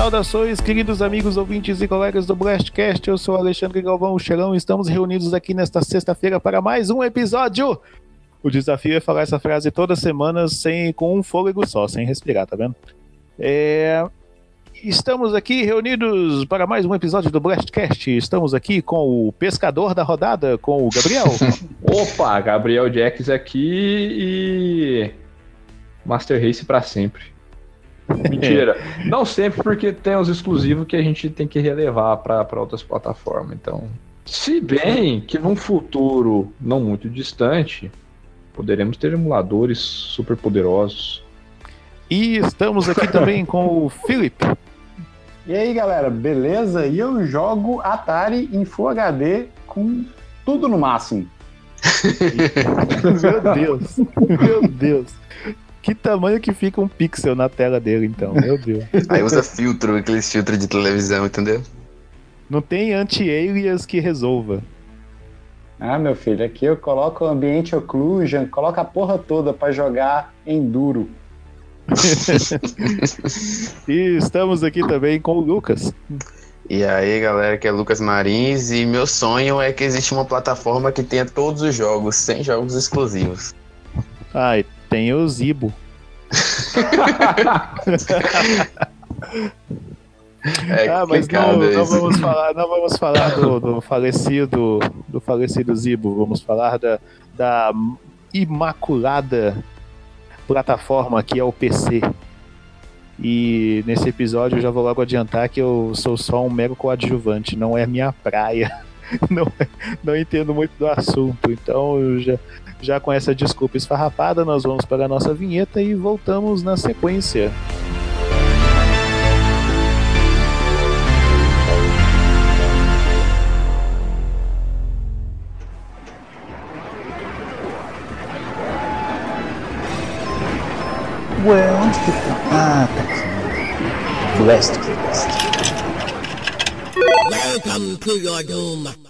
Saudações, queridos amigos ouvintes e colegas do Blastcast. Eu sou Alexandre Galvão Xerão e estamos reunidos aqui nesta sexta-feira para mais um episódio. O desafio é falar essa frase toda semana sem, com um fôlego só, sem respirar, tá vendo? É, Estamos aqui reunidos para mais um episódio do Blastcast. Estamos aqui com o pescador da rodada, com o Gabriel. Opa, Gabriel Jacks aqui e Master Race para sempre. Mentira. Não sempre, porque tem os exclusivos que a gente tem que relevar para outras plataformas. Então, se bem que num futuro não muito distante, poderemos ter emuladores super poderosos. E estamos aqui também com o Felipe. E aí, galera, beleza? E eu jogo Atari em Full HD com tudo no máximo. meu Deus, meu Deus. Que tamanho que fica um pixel na tela dele, então, meu Deus. Aí usa filtro, aqueles filtros de televisão, entendeu? Não tem anti-alias que resolva. Ah, meu filho, aqui eu coloco o ambiente occlusion, coloco a porra toda para jogar enduro. e estamos aqui também com o Lucas. E aí, galera, que é Lucas Marins e meu sonho é que exista uma plataforma que tenha todos os jogos, sem jogos exclusivos. E tem o Zibo. É ah, mas não, não, vamos falar, não vamos falar do, do, falecido do falecido Zibo, vamos falar da, da imaculada plataforma que é o PC. E nesse episódio eu já vou logo adiantar que eu sou só um mero coadjuvante, não é minha praia. Não, não entendo muito do assunto, então já, já com essa desculpa esfarrapada, nós vamos para a nossa vinheta e voltamos na sequência. Ué, onde que tá? Ah, tá aqui. Blast Welcome to your doom.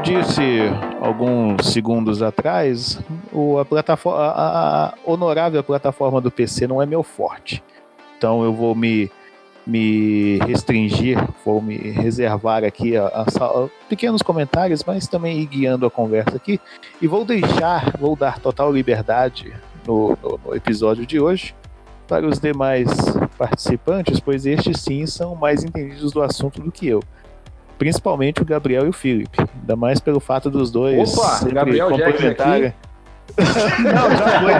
Disse alguns segundos atrás, o, a, plataforma, a, a honorável plataforma do PC não é meu forte. Então eu vou me, me restringir, vou me reservar aqui a, a, a, pequenos comentários, mas também ir guiando a conversa aqui. E vou deixar, vou dar total liberdade no, no, no episódio de hoje para os demais participantes, pois estes sim são mais entendidos do assunto do que eu principalmente o Gabriel e o Felipe. Ainda mais pelo fato dos dois Opa, sempre Gabriel complementarem. Não, já foi.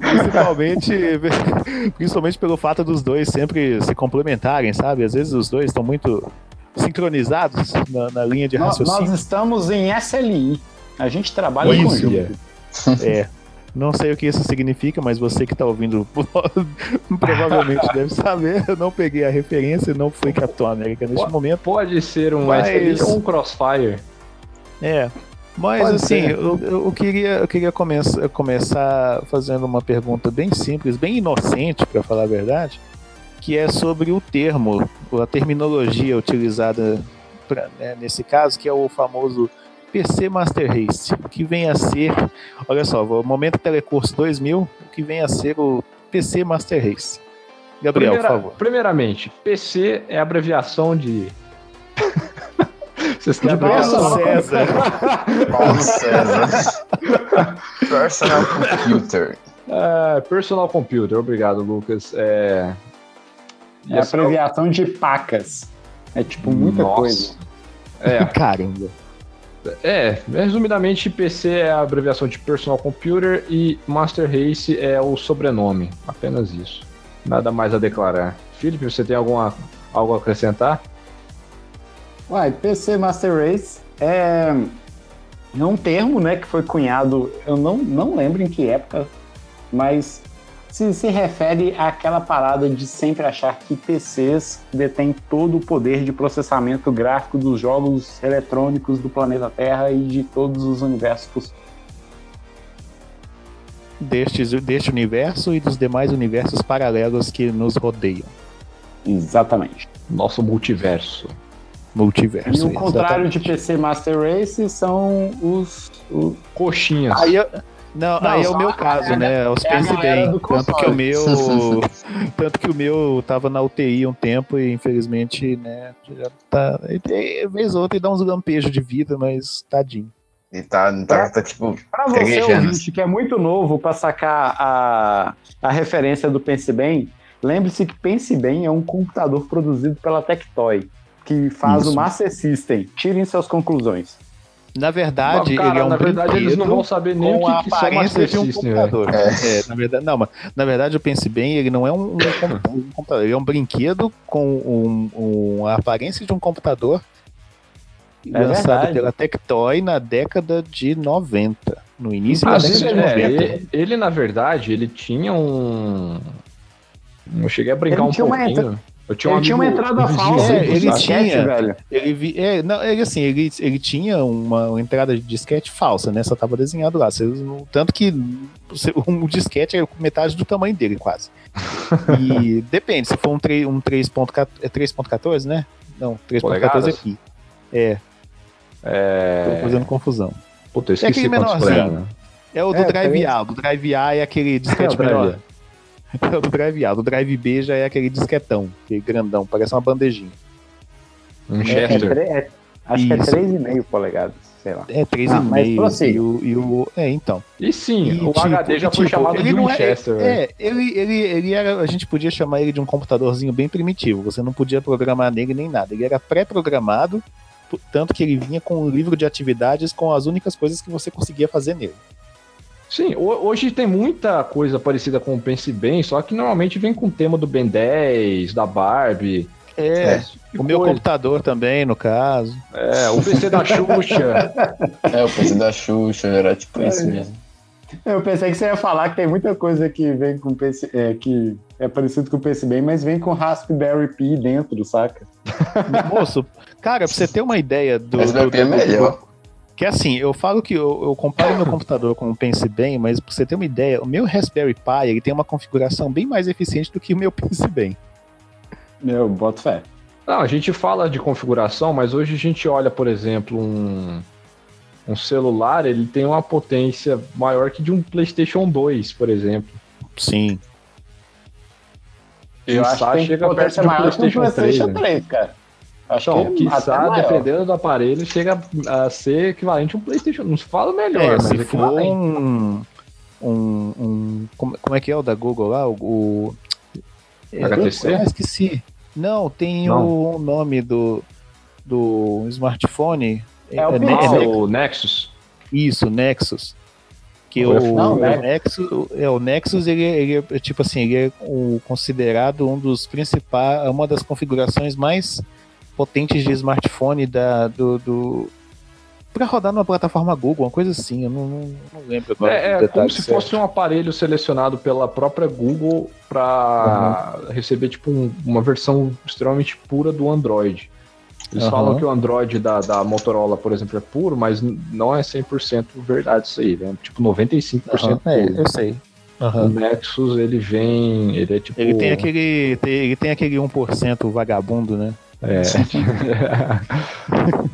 principalmente, principalmente pelo fato dos dois sempre se complementarem, sabe? Às vezes os dois estão muito sincronizados na, na linha de raciocínio. Nós estamos em SLI. A gente trabalha em conjunto. É. Não sei o que isso significa, mas você que está ouvindo provavelmente deve saber. Eu não peguei a referência, não fui Capitão América neste pode, momento. Pode ser um mas... ou um Crossfire. É. Mas pode assim, eu, eu, queria, eu queria começar, começar fazendo uma pergunta bem simples, bem inocente, para falar a verdade, que é sobre o termo, a terminologia utilizada pra, né, nesse caso, que é o famoso PC Master Race, o que vem a ser, olha só, o Momento Telecurso 2000, o que vem a ser o PC Master Race. Gabriel, Primeira, por favor. Primeiramente, PC é abreviação de. Vocês querem Paulo César. Paulo César. Personal Computer. É, personal Computer, obrigado, Lucas. É, é abreviação de pacas. É tipo muita Nossa. coisa. É. Caramba. É, resumidamente, PC é a abreviação de Personal Computer e Master Race é o sobrenome. Apenas isso. Nada mais a declarar. Felipe, você tem alguma, algo a acrescentar? Uai, PC Master Race é É um termo, né, que foi cunhado, eu não, não lembro em que época, mas se, se refere àquela parada de sempre achar que PCs detêm todo o poder de processamento gráfico dos jogos eletrônicos do planeta Terra e de todos os universos possíveis. Destes, deste universo e dos demais universos paralelos que nos rodeiam. Exatamente. Nosso multiverso. Multiverso. E o contrário exatamente. de PC Master Race são os, os Coxinhas. Aí eu- não, Não, aí é o meu caso, né? Os é pense galera bem. Tanto que o meu. tanto que o meu tava na UTI um tempo e infelizmente, né, já tá. ele- Vez ou outra ele dá uns lampejos de vida, mas tadinho. E tá, tá, tá tipo. Para você, ouvinte, que é muito novo para sacar a, a referência do Pense Bem, lembre-se que Pense Bem é um computador produzido pela Tectoy, que faz Isso. o Master System. Tirem suas conclusões. Na verdade, Cara, ele é um na verdade, eles não brinquedo vão saber nem o que, que são aparência Master de um velho. computador. É, na verdade, não, mas na verdade eu pense bem, ele não é um, um compu- um computador, ele é um brinquedo com um, um- a aparência de um computador É lançado verdade. pela Tectoy na década de 90, no início da Inclusive, década de é, 90. ele, ele, na verdade, ele tinha um. Eu cheguei a brincar Ele um tinha uma pouquinho. Eu tinha um ele tinha uma entrada falsa É, ele disquete, tinha. velho. Ele, vi- é, não, ele assim, ele, ele tinha uma, entrada de disquete falsa, né? Só tava desenhado lá. Tanto que um disquete é metade do tamanho dele, quase. E depende, se for um, 3, um 3.14, é 3.14, né? Não, 3.14 Polegadas? aqui. É, tô É... fazendo confusão. Puta, eu esqueci aquele quantos menorzinho. polegadas. É o do É, Drive três. A. O do Drive A é aquele disquete É, Drive menor. É o do Drive A. O do Drive B já é aquele disquetão, aquele grandão, parece uma bandejinha. Um É, é Chester. tre- é- acho Isso. que é 3,5 polegadas, sei lá. É Ah, mas 3,5. prossiga. e, o, e o. É, então. E sim, E, o tipo, HD já foi tipo, chamado de não é- Winchester. velho. É, ele, ele, ele era. A gente podia chamar ele de um computadorzinho bem primitivo. Você não podia programar nele nem nada. Ele era pré-programado, tanto que ele vinha com um livro de atividades com as únicas coisas que você conseguia fazer nele. Sim, ho- hoje tem muita coisa parecida com o Pense Bem, só que normalmente vem com o tema do Ben 10, da Barbie. É, tipo o meu coisa. computador também, no caso. É, o PC da Xuxa. É, o PC da Xuxa, era tipo isso mesmo. Eu pensei que você ia falar que tem muita coisa que vem com PC, é, que é parecido com o PC bem, mas vem com Raspberry Pi dentro, saca? Moço, cara, pra você ter uma ideia do. Do, vai é do- melhor. Que assim, eu falo que eu, eu comparo meu computador com o Pense Bem, mas pra você ter uma ideia, o meu Raspberry Pi ele tem uma configuração bem mais eficiente do que o meu Pense Bem. Meu, boto fé. Não, a gente fala de configuração, mas hoje a gente olha, por exemplo, um, um celular, ele tem uma potência maior que de um PlayStation 2, por exemplo. Sim. Eu acho que tem chega perto potência de um maior que um PlayStation 3. PlayStation né? 3, cara. Acho Então, que é até quiçá, dependendo do aparelho, chega a ser equivalente a um PlayStation. Não se fala melhor, É, mas se for equivalente. um, um, um- como, é que é o da Google lá? O, o é, HTC? Ah, esqueci. Não, tem Não. o nome do, do smartphone. É o Ne- Pixel. Ah, o Nexus. Isso, Nexus. Que o, é Não, o né? Nexus, é, o Nexus ele, é- ele é tipo assim, ele é o, considerado um dos principais, uma das configurações mais potentes de smartphone da, do, do para rodar numa plataforma Google, uma coisa assim, eu não, não, não lembro agora. É, é como se certos. fosse um aparelho selecionado pela própria Google para receber tipo um- uma versão extremamente pura do Android. Eles Aham. falam que o Android da, da Motorola, por exemplo, é puro, mas não é 100% verdade isso aí, né? Tipo 95% Aham, é, eu sei. O Aham. Nexus, ele vem, ele é tipo Ele tem aquele, ele tem aquele 1% vagabundo, né? É,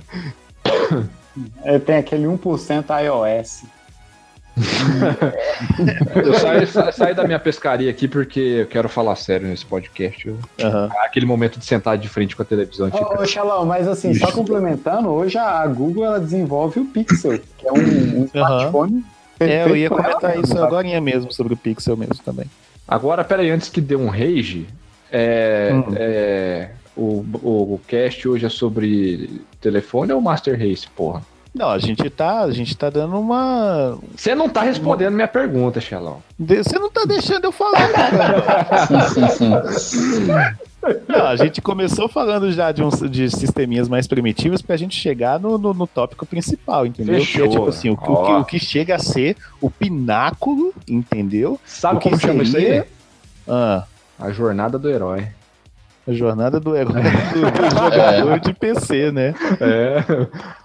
É, tem aquele 1% iOS. eu saí, sa- saí da minha pescaria aqui porque eu quero falar sério nesse podcast. Eu- Aham. Aquele momento de sentar de frente com a televisão. Ô, ô Xalão, mas assim, só complementando, hoje a Google ela desenvolve o Pixel, que é um, um smartphone. É, eu ia comentar isso agora mesmo sobre o Pixel mesmo também. Agora, peraí, antes que dê um rage, é, Hum. é, o, o, cast hoje é sobre telefone ou Master Race, porra? Não, a gente tá, a gente tá dando uma. Você não tá respondendo minha pergunta, Xelão. Você não tá deixando eu falar, cara. Não, a gente começou falando já de, uns, de sisteminhas mais primitivos pra gente chegar no, no, no tópico principal, entendeu? Fechou. Que é tipo assim, o, que- o que, o que chega a ser o pináculo, entendeu? Sabe O que como chama isso aí? seria- Ah, A jornada do herói. A jornada do herói do, do jogador de PC, né? É.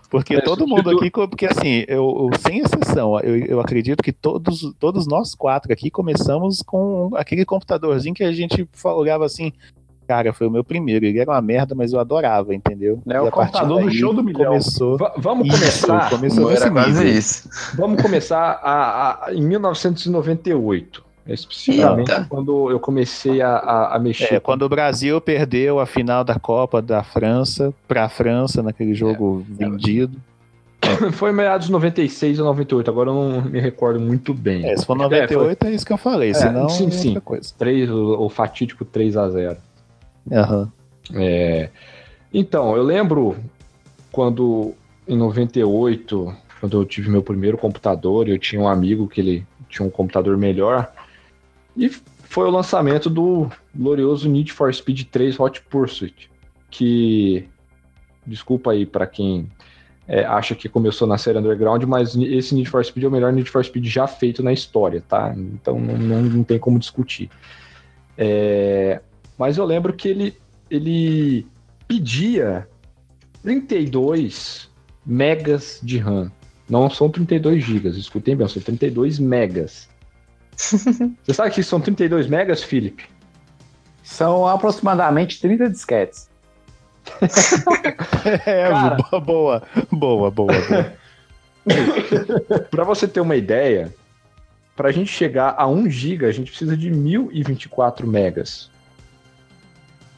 Porque É, todo mundo aqui, porque assim, eu, eu- sem exceção, eu, eu acredito que todos, todos nós quatro aqui começamos com aquele computadorzinho que a gente olhava assim, cara, foi o meu primeiro, ele era uma merda, mas eu adorava, entendeu? É o E a partir computador do show do milhão. Começou. Va- vamos Isso, começar. começou Era nesse quase isso. Vamos começar a, a- em 1998. Especificamente Eita. quando eu comecei a, a, a mexer. É, quando o Brasil perdeu a final da Copa da França para a França naquele jogo vendido. Foi em meados de 96 ou 98, agora eu não me recordo muito bem. É, se for É, 98 é, isso que eu falei, senão sim, é sim. outra coisa. O, o fatídico 3 a 0 Aham. É, Então, eu lembro quando em 98, quando eu tive meu primeiro computador, eu tinha um amigo que ele tinha um computador melhor, e foi o lançamento do glorioso Need for Speed 3 Hot Pursuit, que desculpa aí para quem é, acha que começou na série Underground, mas esse Need for Speed é o melhor Need for Speed já feito na história, tá? Então não, não, não tem como discutir. É, mas eu lembro que ele, ele pedia 32 megas de RAM. Não são 32 gigas, escutem bem, são 32 megas. Você sabe que são 32 megas, Felipe? São aproximadamente 30 disquetes. É, Cara. boa, boa, boa, boa. Para você ter uma ideia, para a gente chegar a 1 giga, a gente precisa de 1024 megas.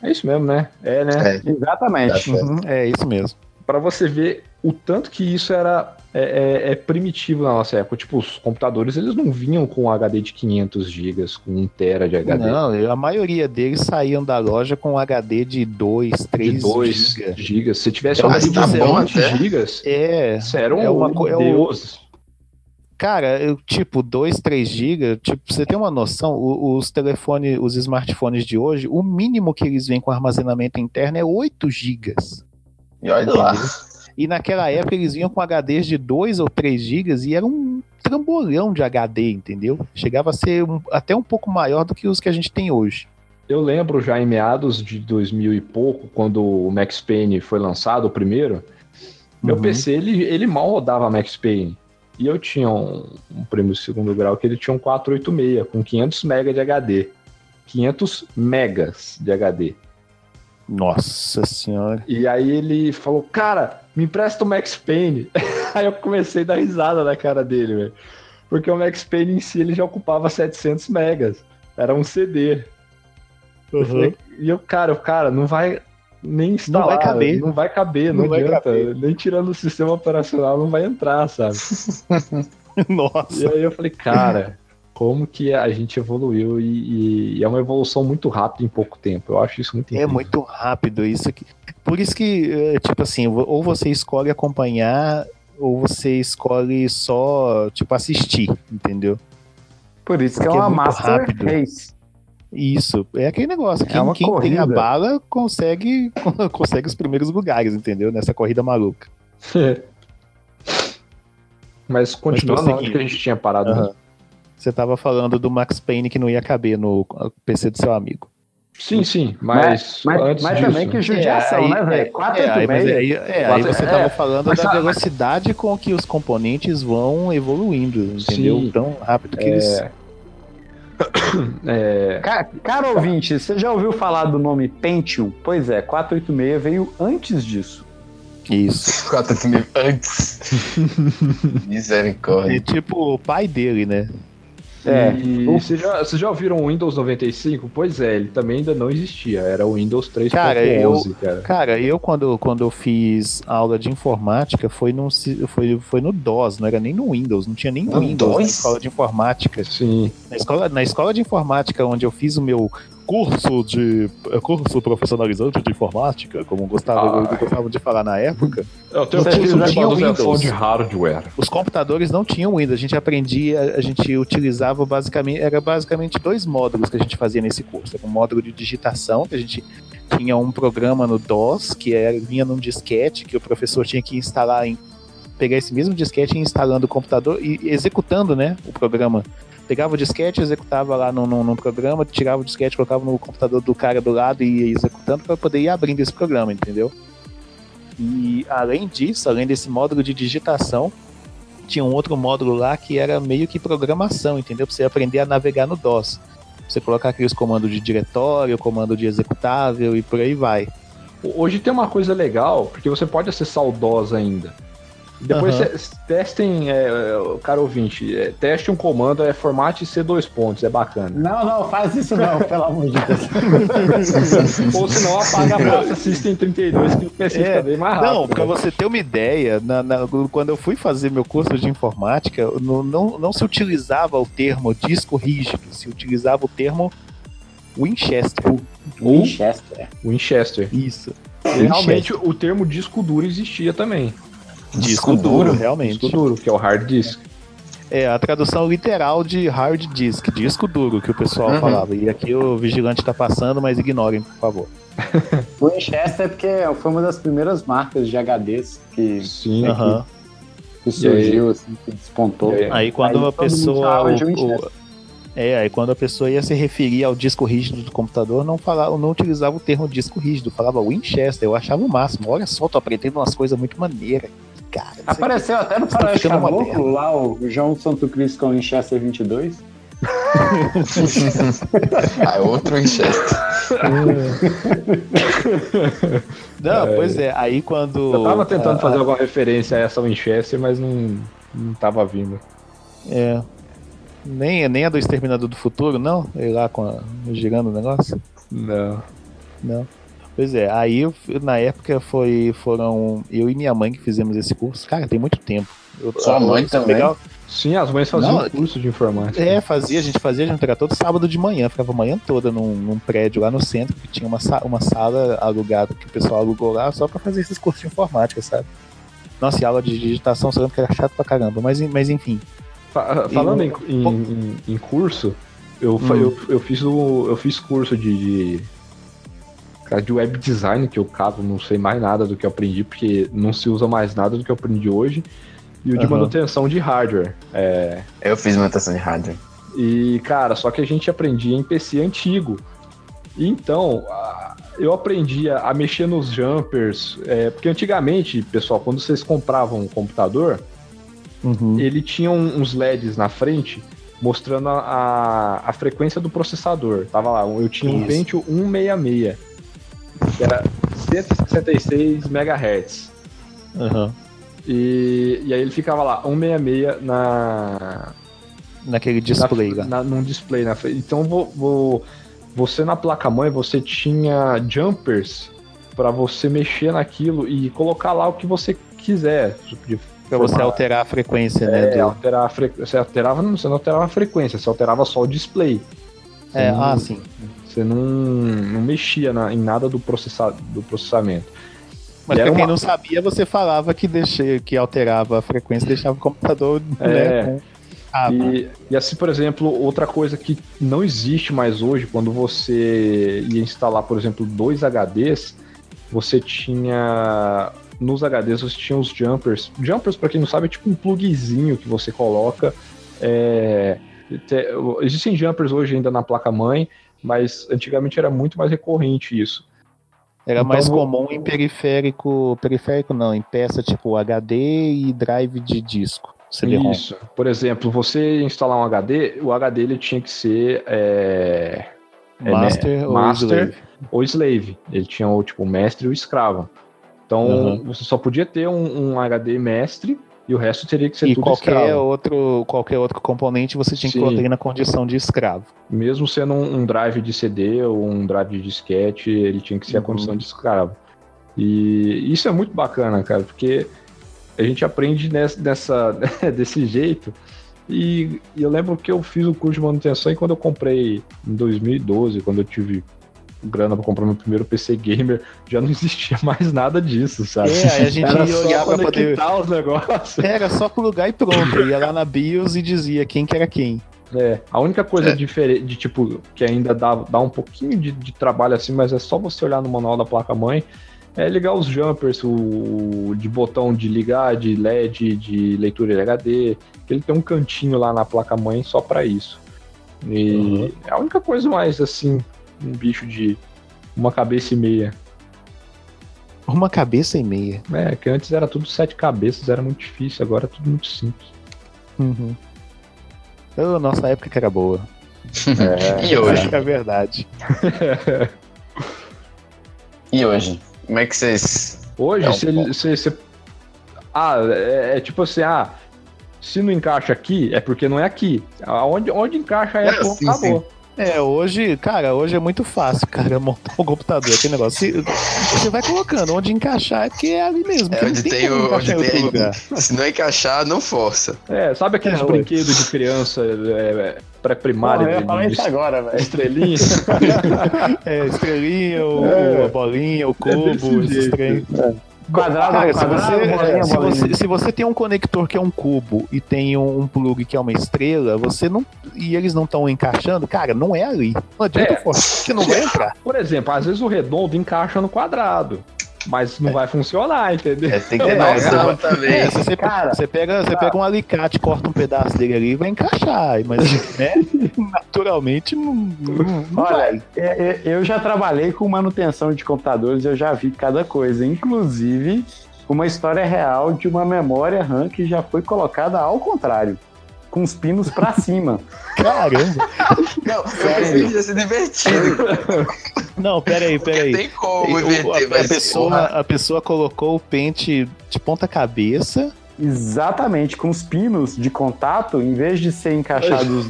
É isso mesmo, né? É, né? É. Exatamente. Tá. Uhum, é isso mesmo. Para você ver o tanto que isso era é, é- é primitivo na nossa época. Tipo, os computadores eles não vinham com um HD de 500 gigas, com 1 tera de HD. Não, a maioria deles saíam da loja com HD de 2, de 3 2 GB. gigas. Se tivesse um Mas HD tá de bom 20 até. gigas, É, era um é uma co- é o- deus. cara, eu, tipo, 2, 3 GB, tipo, pra você tem uma noção, o- os telefones, os smartphones de hoje, o mínimo que eles vêm com armazenamento interno é 8 GB. E olha lá. E naquela época eles vinham com HDs de 2 ou 3 GB e era um trambolhão de HD, entendeu? Chegava a ser um- até um pouco maior do que os que a gente tem hoje. Eu lembro já em meados de 2000 e pouco, quando o Max Payne foi lançado, o primeiro, meu Uhum. PC ele, ele mal rodava Max Payne. E eu tinha um, um prêmio de segundo grau que ele tinha um 486 com 500 MB de HD. 500 megas de HD. Nossa senhora. E aí ele falou, cara, me empresta o Max Payne. aí eu comecei a dar risada na cara dele, velho. Porque o Max Payne em si ele já ocupava 700 megas. Era um CD. Eu falei- e eu, cara, o cara, não vai nem instalar. vai caber. Não vai caber, não, Não adianta. caber. Nem tirando o sistema operacional não vai entrar, sabe? E Nossa. aí eu falei, cara, como que a gente evoluiu e, e é uma evolução muito rápida em pouco tempo. Eu acho isso muito É incrível. muito rápido isso aqui. Por isso que, é, tipo assim, ou você escolhe acompanhar, ou você escolhe só, tipo, assistir, entendeu? Por isso que é Porque é uma muito Master rápido. Race. Isso, é aquele negócio. Quem, uma quem tem a bala consegue, consegue os primeiros lugares, entendeu? Nessa corrida maluca. Mas continuando onde que a gente tinha parado. né? Você tava falando do Max Payne que não ia caber no PC do seu amigo. Sim, sim, mas, Mas, antes mas disso, também que judiação, aí- né, é, velho? 4 É, aí, mas aí, é, aí você é, tava falando mas da velocidade com que os componentes vão evoluindo, entendeu? Sim. Tão rápido que eles. é, Ca- Cara ouvinte, você já ouviu falar do nome Pentium? Pois é, 486 veio antes disso. Isso. 4 mil antes. Misericórdia. É tipo o pai dele, né? É. E vocês já, vocês já ouviram o Windows 95? Pois é, ele também ainda não existia. Era o Windows 3.11, Cara, eu- cara. Cara, eu quando, quando eu fiz aula de informática foi no, foi, foi no DOS, não era nem no Windows, não tinha nem No Windows na DOS? escola de informática. Sim. Na escola, na escola de informática onde eu fiz o meu curso de é, curso profissionalizante de informática, como gostavam, Ah. gostavam de falar na época. Eu tenho curso tinham manutenção Windows? de hardware. Os computadores não tinham Windows, a gente aprendia, a gente utilizava basicamente, era basicamente dois módulos que a gente fazia nesse curso. Era um módulo de digitação, que a gente tinha um programa no DOS, que era, vinha num disquete, que o professor tinha que instalar em pegar esse mesmo disquete e instalando o computador e executando, né, o programa. Pegava o disquete, executava lá no, no programa, tirava o disquete, colocava no computador do cara do lado e ia executando para poder ir abrindo esse programa, entendeu? E além disso, além desse módulo de digitação, tinha um outro módulo lá que era meio que programação, entendeu? Pra você aprender a navegar no DOS. Você colocar aqueles comandos de diretório, comando de executável e por aí vai. Hoje tem uma coisa legal, porque você pode acessar o DOS ainda. Depois Aham. cê- testem, é, é, cara ouvinte, é, teste um comando, é formate C2 pontos, é bacana. Não, não, faz isso não, pelo amor de Deus. Ou senão apaga a pasta System 32, que o PC É, fica bem mais rápido. Não, pra você ter uma ideia, na- na- quando eu fui fazer meu curso de informática, não, não, não se utilizava o termo disco rígido, se utilizava o termo Winchester. Winchester. Winchester. Isso. E realmente o termo disco duro existia também. Disco duro, realmente. Disco duro, que é o hard disk. É, a tradução literal de hard disk, disco duro, que o pessoal Uhum. falava. E aqui o vigilante tá passando, mas ignorem, por favor. Winchester é porque foi uma das primeiras marcas de HDs que, Sim. É, Aham. que surgiu, assim, que despontou. Aí? Aí quando Aí a pessoa. o- o- é, aí quando a pessoa ia se referir ao disco rígido do computador, não falava, não utilizava o termo disco rígido, falava Winchester. Eu achava o máximo. Olha só, tô aprendendo umas coisas muito maneiras. Cara, Apareceu até no Tá Caboclo, moderno. lá o João Santo Cristo com o Winchester 22. Ah, é outro Winchester. Não, pois é. Aí quando. Eu tava tentando a- fazer alguma referência a essa Winchester, mas não, não tava vindo. É. Nem, nem a do Exterminador do Futuro, não? Ele lá com a, girando o negócio? Não. Não. Pois é, aí eu- na época foi, foram eu e minha mãe que fizemos esse curso. Cara, tem muito tempo. Eu- Sua mãe também? legal. Sim, as mães faziam Não, curso de informática. É, fazia, a gente fazia, a gente era todo sábado de manhã, ficava a manhã toda num, num prédio lá no centro, que tinha uma, sa- uma sala alugada que o pessoal alugou lá só pra fazer esses cursos de informática, sabe? Nossa, e aula de digitação, lembra que era chato pra caramba, mas, mas enfim. Fa- Falando em, E- em, em- em curso, eu, Hum. eu, eu, fiz o, eu fiz curso de, de, cara, de web design, que eu cago, não sei mais nada do que eu aprendi, porque não se usa mais nada do que eu aprendi hoje. E o de Aham. manutenção de hardware. É, Eu fiz manutenção de hardware. E, cara, só que a gente aprendia em PC antigo. Então, eu aprendia a mexer nos jumpers, é, porque antigamente, pessoal, quando vocês compravam um computador, Uhum. ele tinha um- uns LEDs na frente mostrando a, a, a frequência do processador. Tava lá, eu tinha um Isso. Pentium 166, que era 166 MHz. Aham. E, e aí ele ficava lá, 166 na, Naquele display na, lá. na- num display na frente. Então vou, vou- você na placa-mãe você tinha jumpers para você mexer naquilo e colocar lá o que você quiser. Pra você alterar a frequência, né? é, do- alterar a fre... Você alterava, não, você não alterava a frequência, você alterava só o display. Você É, não, ah, sim. Você não, não mexia na- em nada do, processa, do processamento. Mas E pra quem uma- não sabia, você falava que, deixei, que alterava a frequência deixava o computador É. né. E, e assim, por exemplo, outra coisa que não existe mais hoje, quando você ia instalar, por exemplo, dois HDs, você tinha. Nos HDs você tinha os jumpers. Jumpers, para quem não sabe, é tipo um plugzinho que você coloca. é, te- existem jumpers hoje ainda na placa-mãe, mas antigamente era muito mais recorrente isso. Era Então, mais comum em periférico. Periférico não, em peça tipo HD e drive de disco. CD-ROM. Isso. Por exemplo, você instalar um HD, o HD ele tinha que ser é, é, Master né, ou master slave. ou slave. Ele tinha o tipo mestre e o escravo. Então Uhum. você só podia ter um, um HD mestre e o resto teria que ser E tudo qualquer escravo. outro, qualquer outro componente você tinha que Sim. colocar ele na condição de escravo. Mesmo sendo um, um drive de CD ou um drive de disquete, ele tinha que ser a Uhum. condição de escravo. E isso é muito bacana, cara, porque a gente aprende nessa, dessa, desse jeito E, e eu lembro que eu fiz o curso de manutenção e quando eu comprei em 2012, quando eu tive grana pra comprar meu primeiro PC gamer, já não existia mais nada disso, sabe? É, aí a gente Era ia só olhar pra poder. os negócios. Era só plugar e pronto. Ia lá na BIOS e dizia quem que era quem. É, a única coisa É. diferente, de tipo, que ainda dá, dá um pouquinho de, de trabalho assim, mas é só você olhar no manual da placa-mãe, é ligar os jumpers, o de botão de ligar, de LED, de leitura LHD, que ele tem um cantinho lá na placa-mãe só pra isso. E é a única coisa mais, assim, um bicho de uma cabeça e meia. Uma cabeça e meia. É, que antes era tudo sete cabeças, era muito difícil, agora é tudo muito simples. Uhum. Ô, nossa época que era boa. E hoje? Acho que é verdade. E hoje? Como é que vocês. Hoje, É um se ele. Se, se- ah, é, é tipo assim, ah, se não encaixa aqui, é porque não é aqui. Onde, onde encaixa é, É, ponto, sim, acabou. É, hoje, cara, hoje é muito fácil, cara, montar um computador, aquele negócio. Se- você vai colocando onde encaixar, é porque é ali mesmo. É onde tem como o. Onde tem, lugar. se não encaixar, não força. É, sabe aqueles É, brinquedos de criança é, pré-primária Porra, eu ia de, falar isso agora, velho. estrelinha? É, estrelinha, o, É. a bolinha, o É cubo, esses trem. Quadrado, Cara, se quadrado, você, bolinha, se, bolinha. você, se você tem um conector que é um cubo e tem um, um plug que é uma estrela, você não. E eles não estão encaixando, cara, não é ali. Não adianta É. forçar, porque não vai entrar. Por exemplo, às vezes o redondo encaixa no quadrado, mas não vai funcionar, entendeu? É, tem que ter noção não, também. É, se você, Cara, você, pega, você pega um alicate, corta um pedaço dele ali e vai encaixar. Mas, né, naturalmente, não, não, não Olha, vai. é- é- eu já trabalhei com manutenção de computadores, eu já vi cada coisa, inclusive uma história real de uma memória RAM que já foi colocada ao contrário, com os pinos pra cima. Caramba. Não, eu pensei que ia ser divertido. Não, peraí, peraí. tem como O- a, inverter, a mas. pessoa, a pessoa colocou o pente de ponta cabeça. Exatamente, com os pinos de contato, em vez de ser encaixados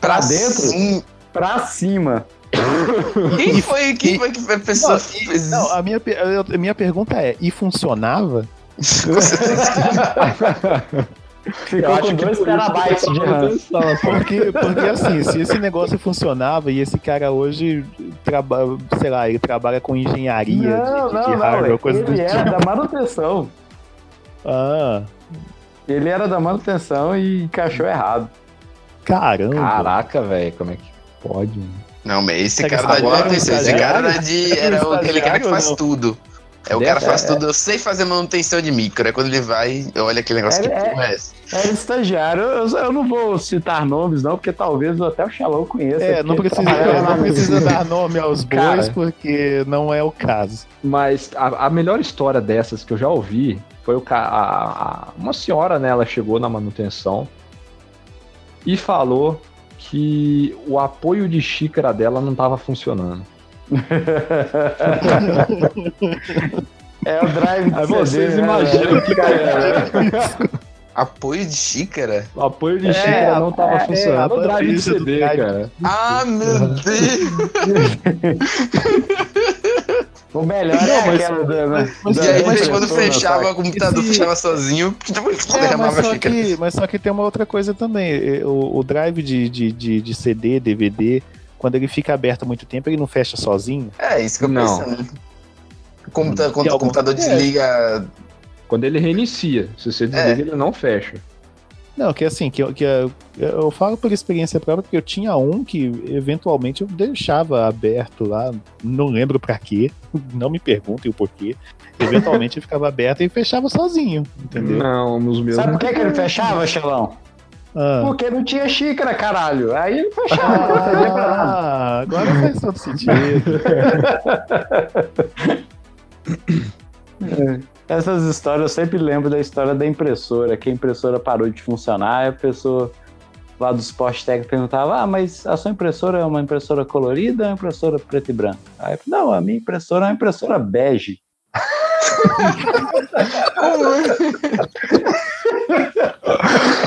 pra dentro, sim. pra cima. Quem foi, quem foi que a pessoa fez isso? Não, a minha, a minha pergunta é: e funcionava? Ficou com 2 terabytes de RAM. Porque, porque assim, se esse negócio funcionava e esse cara hoje trabalha, sei lá, ele trabalha com engenharia Não, de, de, não, de não, hardware, coisa do ele era tipo. da manutenção. Ah, Ele era da manutenção e encaixou errado. caramba. Caraca, velho, como é que pode? mano? Não, mas esse cara da de agora, manutenção, esse cara era de. Era aquele cara que faz tudo. É o cara que faz tudo. Eu sei fazer manutenção de micro. É quando ele vai, olha aquele negócio É, que é. porra é essa? Era estagiário, eu, eu não vou citar nomes, não, porque talvez até o Shalom conheça. É, não precisa, não precisa dar nome aos bois, Cara. porque não é o caso. Mas a, a melhor história dessas que eu já ouvi foi o a, a- uma senhora, né? Ela chegou na manutenção e falou que o apoio de xícara dela não estava funcionando. É o drive de Aí CD, vocês né, imaginam o que, que é. Apoio de xícara? O apoio de É, xícara não estava é, é, funcionando. a o drive de CD, drive. cara. Ah, meu Deus! O melhor é Não, mas- aquela da, né, mas- da- E aí, mas- quando da- fechava, o computador Esse- fechava sozinho, quando É, derramava mas, a só xícara. que, mas só que tem uma outra coisa também. É, O, o drive de, de, de, de CD, DVD, quando ele fica aberto há muito tempo, ele não fecha sozinho. É, isso que eu Não. pensando. O computa- Quando Tem o algum- computador desliga. Quando ele reinicia, se você desliga, ele não fecha. Não, que assim, que, eu- que eu, eu falo por experiência própria, porque eu tinha um que eventualmente eu deixava aberto lá, não lembro pra quê, não me perguntem o porquê. Eventualmente ele ficava aberto e fechava sozinho, entendeu? Não, nos meus. Sabe por que, que ele fechava, Xelão? Ah. Porque não tinha xícara, caralho. Aí ele fechava, não servia pra nada. Ah, agora faz todo sentido. Essas histórias eu sempre lembro da história da impressora, que a impressora parou de funcionar, e a pessoa lá do suporte técnico perguntava: Ah, mas a sua impressora é uma impressora colorida ou é uma impressora preta e branca? Aí eu falei, não, a minha impressora é uma impressora bege.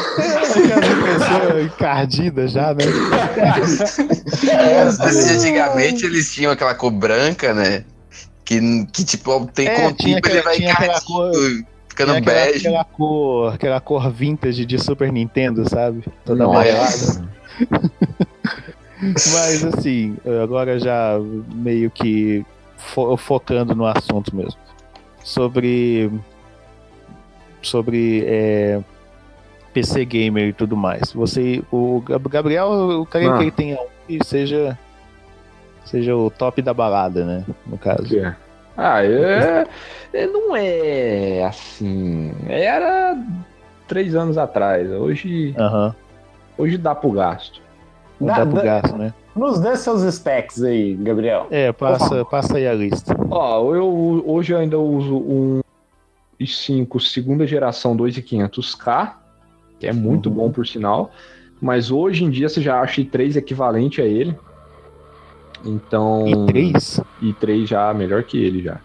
Encardida já, né? É, antigamente eles tinham aquela cor branca, né? Que, que tipo, tem É, com o tinha tempo ele vai aquela encardindo. Ficando aquela, bege. aquela cor, aquela cor vintage de Super Nintendo, sabe? Toda amarelada. Mas assim, agora já meio que fo- focando no assunto mesmo. Sobre. Sobre é, PC Gamer e tudo mais. Você. O Gab- Gabriel, eu creio Ah. que ele tenha um que seja. Seja o top da balada, né? No caso. Ah, é, é- não é assim. Era três anos atrás. Hoje, Aham. hoje dá pro gasto. Dá- dá pro dá- gasto, né? Nos dê seus specs aí, Gabriel. É, passa, passa aí a lista. Ó, eu hoje eu ainda uso um i5 segunda geração 2500K, que é muito Uhum. bom por sinal, mas hoje em dia você já acha i3 equivalente a ele. Então, E três? i3 já melhor que ele já.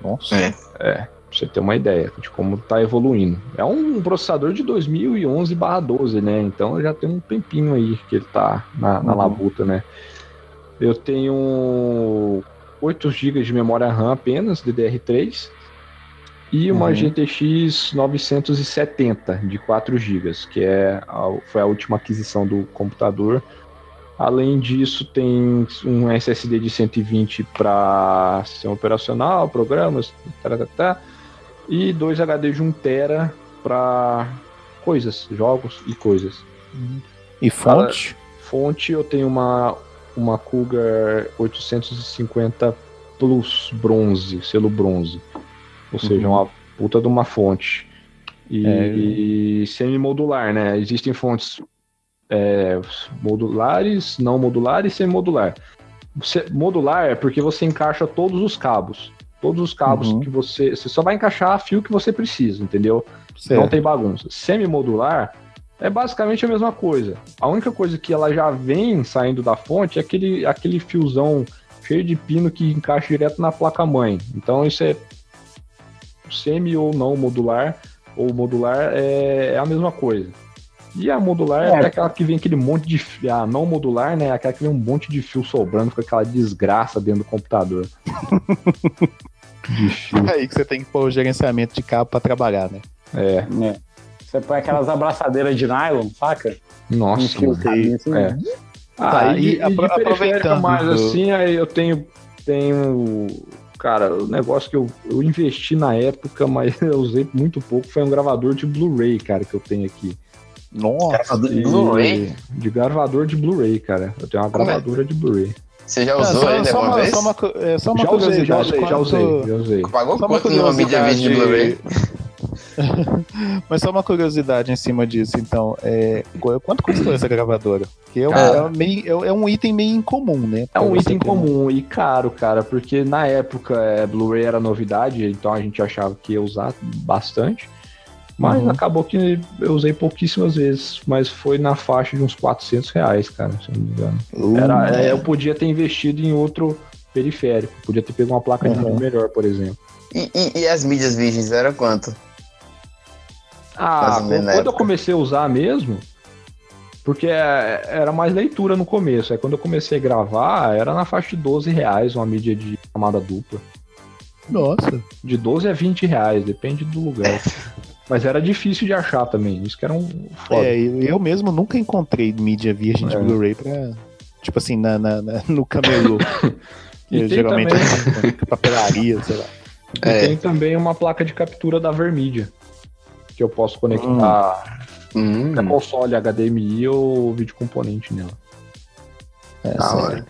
Nossa. É. Pra você ter uma ideia de como tá evoluindo. É um processador de 2011/12, né? Então já tem um tempinho aí que ele tá na, na Uhum. labuta, né? Eu tenho 8 GB de memória RAM apenas, DDR3, e uma Uhum. GTX 970 de 4 GB, que é a- foi a última aquisição do computador. Além disso, tem um SSD de 120 para sistema operacional, programas, tá, tá, tá, e dois HD de 1 TB para coisas, jogos e coisas. E fonte? Fonte, eu tenho uma, uma Cougar 850 Plus bronze, selo bronze. Ou seja, Uhum. uma puta de uma fonte. E, É. e semi-modular, né? Existem fontes é, modulares, não modular e semi-modular. Modular é porque você encaixa todos os cabos. Todos os cabos Uhum. que você. Você só vai encaixar fio que você precisa, entendeu? Não Certo. tem bagunça. Semi-modular é basicamente a mesma coisa. A única coisa que ela já vem saindo da fonte é aquele, aquele fiozão cheio de pino que encaixa direto na placa-mãe. Então isso é semi ou não modular, ou modular é, é a mesma coisa. E a modular é, É. aquela que vem aquele monte de fio. A não modular, né? é Aquela que vem um monte de fio sobrando com aquela desgraça dentro do computador. de fio. Aí que você tem que pôr o gerenciamento de cabo pra trabalhar, né? É. É. Você põe aquelas abraçadeiras de nylon, saca? Nossa. Mano. cabinho assim. É. Ah, Tá, e, e e periférica aproveitando mais do- assim, aí eu tenho, tenho, cara, o negócio que eu, eu investi na época, mas eu usei muito pouco, foi um gravador de Blu-ray, cara, que eu tenho aqui. Nossa. Gravador de Blu-ray? De gravador de Blu-ray, cara. Eu tenho uma Como é? gravadora de Blu-ray. Você já usou só, ele só alguma uma, vez? só uma, é, só uma Já usei, já usei, já usei, já usei. Pagou Só quanto numa mídia vídeo de Blu-ray? Mas só uma curiosidade em cima disso, então. É, qu- quanto custou essa gravadora? Porque é um, Cara. é um meio- é- é um item meio incomum, né? É um item um- comum e caro, cara, porque na época é, Blu-ray era novidade, então a gente achava que ia usar bastante. Mas Uhum. acabou que eu usei pouquíssimas vezes, mas foi na faixa de uns 400 reais, cara, se não me engano. Uh, Era, é, eu podia ter investido em outro periférico, podia ter pego uma placa de Uhum. vídeo melhor, por exemplo. E, e- e as mídias virgens eram quanto? Ah, quando eu época. comecei a usar mesmo, porque é, era mais leitura no começo, aí quando eu comecei a gravar, era na faixa de 12 reais uma mídia de chamada dupla. Nossa. De 12 a 20 reais, depende do lugar. Mas era difícil de achar também, isso que era um foda. É, eu eu mesmo nunca encontrei mídia virgem de É. Blu-ray pra. Tipo assim, na, na- na- no camelô. E tem geralmente também- é papelaria, sei lá. E É. tem também uma placa de captura da Vermídia, que eu posso conectar Hum, a console HDMI ou vídeo componente nela. É, hora.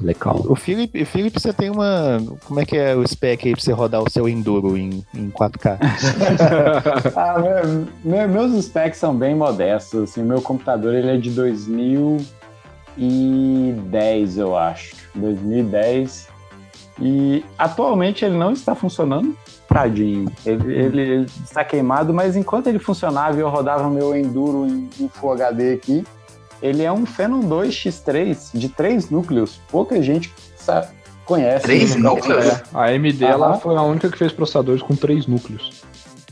Legal. O Felipe, Felipe, você tem uma. Como é que é o spec aí pra você rodar o seu Enduro em, em 4K? Ah, meu- meus specs são bem modestos. Assim, meu computador ele é de 2010, eu acho. 2010. E atualmente ele não está funcionando. Tadinho. Ele, ele- ele está queimado, mas enquanto ele funcionava e eu rodava meu Enduro em, em Full HD aqui, ele é um Phenom 2 X3 de três núcleos. Pouca gente conhece. Três né? núcleos? É, a AMD ela foi a única que fez processadores com três núcleos.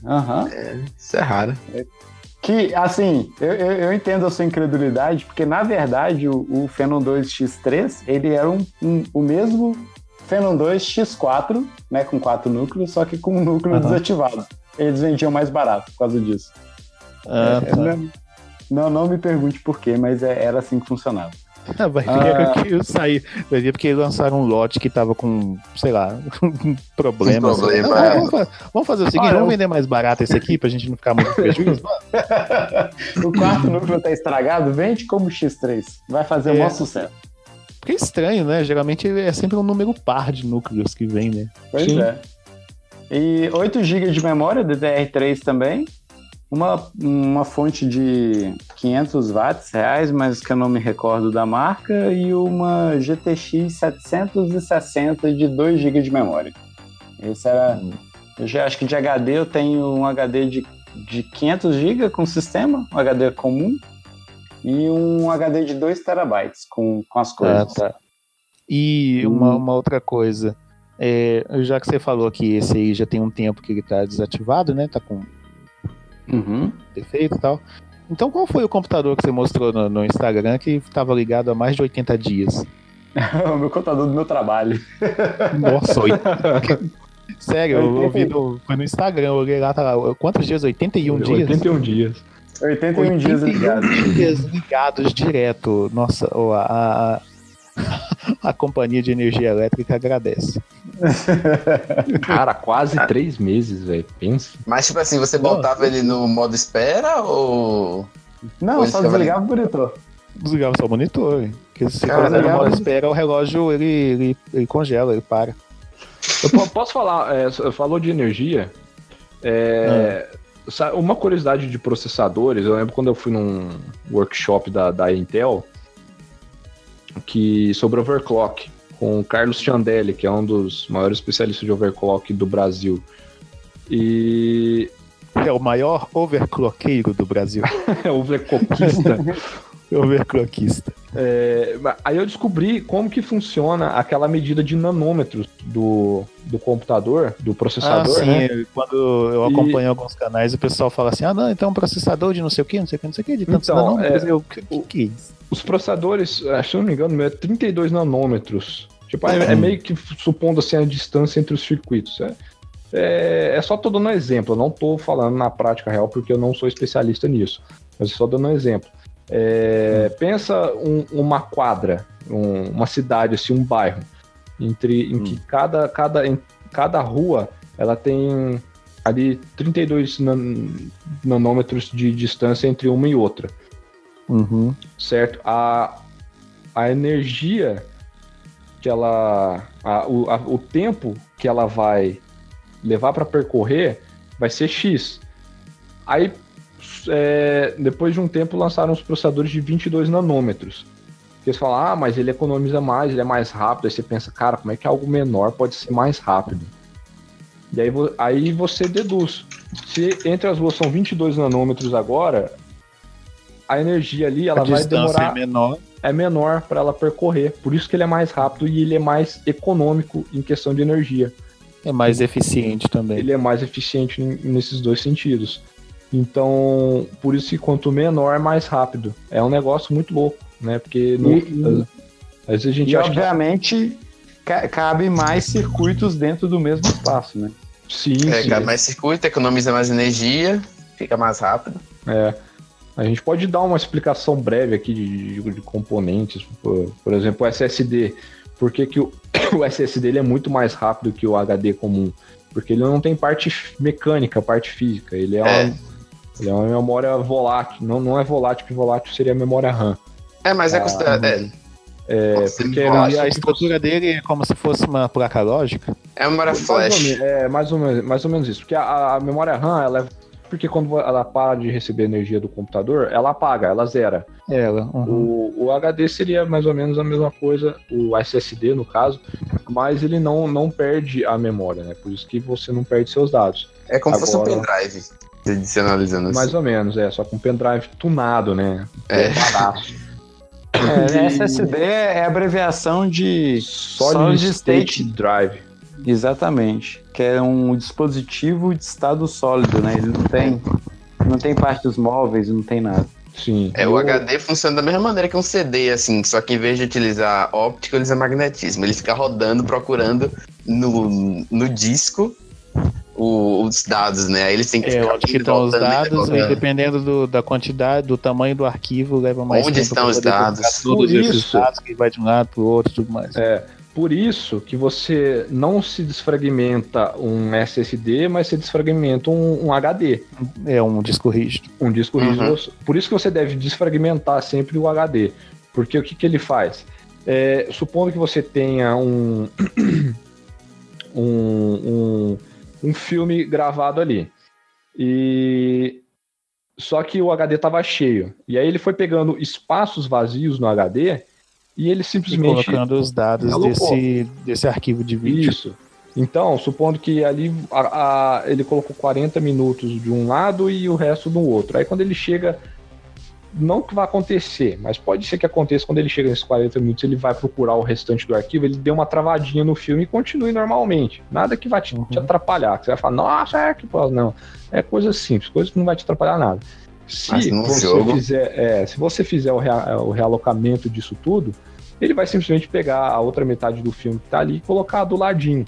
Aham. Isso é raro. Que, assim, eu, eu, eu entendo a sua incredulidade, porque na verdade o, o Phenom 2 X3 ele era um, um- o mesmo Phenom 2 X4, né, com quatro núcleos, só que com um núcleo Aham. desativado. eles vendiam mais barato por causa disso. Ah, É, tá. não, não, não me pergunte por quê, mas é- era assim que funcionava. Vai ver Ah. que eu saí. Vai ver porque lançaram um lote que tava com, sei lá, problemas. Um problema, Não, é. vamos, vamos fazer o seguinte: Olha, vamos eu- vender mais barato esse aqui pra gente não ficar muito prejuízo? o quarto núcleo tá estragado, vende como X3. Vai fazer o É. maior sucesso. Porque é estranho, né? Geralmente é sempre um número par de núcleos que vem, né? Pois Sim. é. E 8 GB de memória DDR3 também. Uma, uma fonte de 500 watts reais, mas que eu não me recordo da marca. E uma GTX 760 de 2 GB de memória. Esse era. Eu já acho que de HD eu tenho um HD de, de 500 GB com sistema, um HD comum. E um HD de 2 terabytes com, com as coisas. tá. E uma, Hum. uma outra coisa. É, já que você falou que esse aí já tem um tempo que ele tá desativado, né? Tá com Uhum. defeito e tal. Então qual foi o computador que você mostrou no, no Instagram que estava ligado há mais de 80 dias? o meu computador do meu trabalho. Nossa, oit- sério, eu, eu vi no, foi no Instagram, eu olhei lá, tá lá, quantos dias? 81 dias? 81 dias. 81 dias 81 ligado. dias ligados direto. Nossa, a, a, a companhia de energia elétrica agradece. Cara, quase três meses, velho. Pensa. Mas, tipo assim, você botava ele no modo espera ou. Não, Pois só desligava o monitor. Desligava só o monitor. hein? Porque se você Cara, colocar no modo espera, o relógio ele, ele, ele congela, ele para. Eu po- posso falar, é, você falou de energia. é, sa- Uma curiosidade de processadores, eu lembro quando eu fui num workshop da, da Intel que sobre overclock, com o Carlos Chandelli, que é um dos maiores especialistas de overclock do Brasil. E É o maior overclockeiro do Brasil. é overclockista. Overclockista. É, aí eu descobri como que funciona aquela medida de nanômetros do, do computador, do Ah, processador, sim. né? Quando eu E- acompanho alguns canais, o pessoal fala assim: ah, não, então é um processador de não sei o que, não sei o que, não sei o que, de tantos Então, nanômetros. é, eu, que, que, que é isso? Os processadores, eh, se eu não me engano, é 32 nanômetros. Tipo, é, é meio que supondo assim a distância entre os circuitos. É, é, é só tô dando um exemplo, eu não tô falando na prática real porque eu não sou especialista nisso. Mas só dando um exemplo. É, Pensa um- uma quadra, um- uma cidade, assim, um bairro, entre, em que cada, cada, em cada rua ela tem ali 32 nan- nanômetros de distância entre uma e outra Uhum. certo? A, a energia que ela. a- o, a- o tempo que ela vai levar para percorrer vai ser X. Aí, é, depois de um tempo, lançaram os processadores de 22 nanômetros. Que eles falam, ah, mas ele economiza mais, ele é mais rápido. Aí você pensa, cara, como é que algo menor pode ser mais rápido? E aí, aí você deduz. Se entre as duas são 22 nanômetros agora, a energia ali ela a vai distância demorar é menor. é menor para ela percorrer. Por isso que ele é mais rápido e ele é mais econômico em questão de energia. É mais eficiente também. Ele é mais eficiente nesses dois sentidos. Então, por isso que quanto menor, mais rápido. É um negócio muito louco, né? Porque no- E- às vezes a gente E acha que obviamente ca- cabe mais circuitos dentro do mesmo espaço, né? sim, É, sim. cabe mais circuito, economiza mais energia, fica mais rápido. É. A gente pode dar uma explicação breve aqui de, de- de componentes, por, por exemplo, o SSD. Por que, que o, o SSD ele é muito mais rápido que o HD comum? Porque ele não tem parte mecânica, parte física. Ele é, É. Uma, ele é uma memória volátil. Não, não é volátil, que volátil seria a memória RAM. É, mas é Ah, considerado. É, É, ser porque volátil. A estrutura dele é como se fosse uma placa lógica. é uma memória Mais flash. menos, é, mais ou menos, mais ou menos isso. Porque a, a memória RAM, ela é. Porque quando ela para de receber energia do computador, ela apaga, ela zera. Ela. uhum. O, o HD seria mais ou menos a mesma coisa, o SSD no caso, mas ele não, não perde a memória, né? Por isso que você não perde seus dados. É como se fosse um pendrive. Se analisando assim. Mais ou menos, é, só com pendrive tunado, né? É. barato. É, SSD é a abreviação de Solid, State Drive. Exatamente. Que é um dispositivo de estado sólido, né? Ele não tem, não tem partes móveis, não tem nada. Sim. É, o HD funciona da mesma maneira que um CD, assim, só que em vez de utilizar óptica, ele usa magnetismo. Ele fica rodando, procurando no, no disco o- os dados, né? Aí eles têm que É, ficar onde estão os indo, dados, e dependendo do- da quantidade, do tamanho do arquivo, leva mais Onde tempo estão pra os dados? esses isso. dados que vai de um lado pro outro e tudo mais. É, por isso que você não se desfragmenta um SSD, mas você desfragmenta um, um HD, É um disco rígido. um disco rígido. Uhum. Por isso que você deve desfragmentar sempre o HD. Porque o que, que ele faz? É, supondo que você tenha um, um, um, um filme gravado ali. E só que o HD estava cheio. E aí ele foi pegando espaços vazios no HD e ele E simplesmente colocando os dados Alocou. desse, desse arquivo de vídeo. Isso. Então, supondo que ali a- a- ele colocou 40 minutos de um lado e o resto do outro. Aí quando ele chega, não que vai acontecer, mas pode ser que aconteça quando ele chega nesses 40 minutos, ele vai procurar o restante do arquivo, ele deu uma travadinha no filme e continue normalmente. Nada que vai te, Uhum. te atrapalhar. Que você vai falar, nossa, é que pô", não. É coisa simples, coisa que não vai te atrapalhar nada. Se você jogo- fizer, é, se você fizer o, rea- o realocamento disso tudo, ele vai simplesmente pegar a outra metade do filme que tá ali e colocar do ladinho.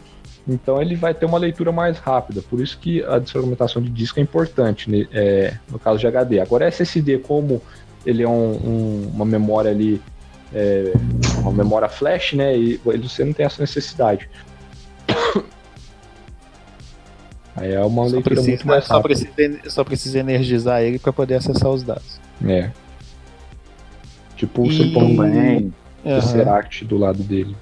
Então ele vai ter uma leitura mais rápida. Por isso que a desfragmentação de disco é importante né, é, no caso de HD. Agora SSD, como ele é um- um- uma memória ali, é, uma memória flash, né? E ele- você não tem essa necessidade. Aí é uma Só leitura precisa, muito mais só, rápida. precisa, só precisa energizar ele para poder acessar os dados. É. Tipo, você põe um Bem, Aham, Tesseract do lado dele.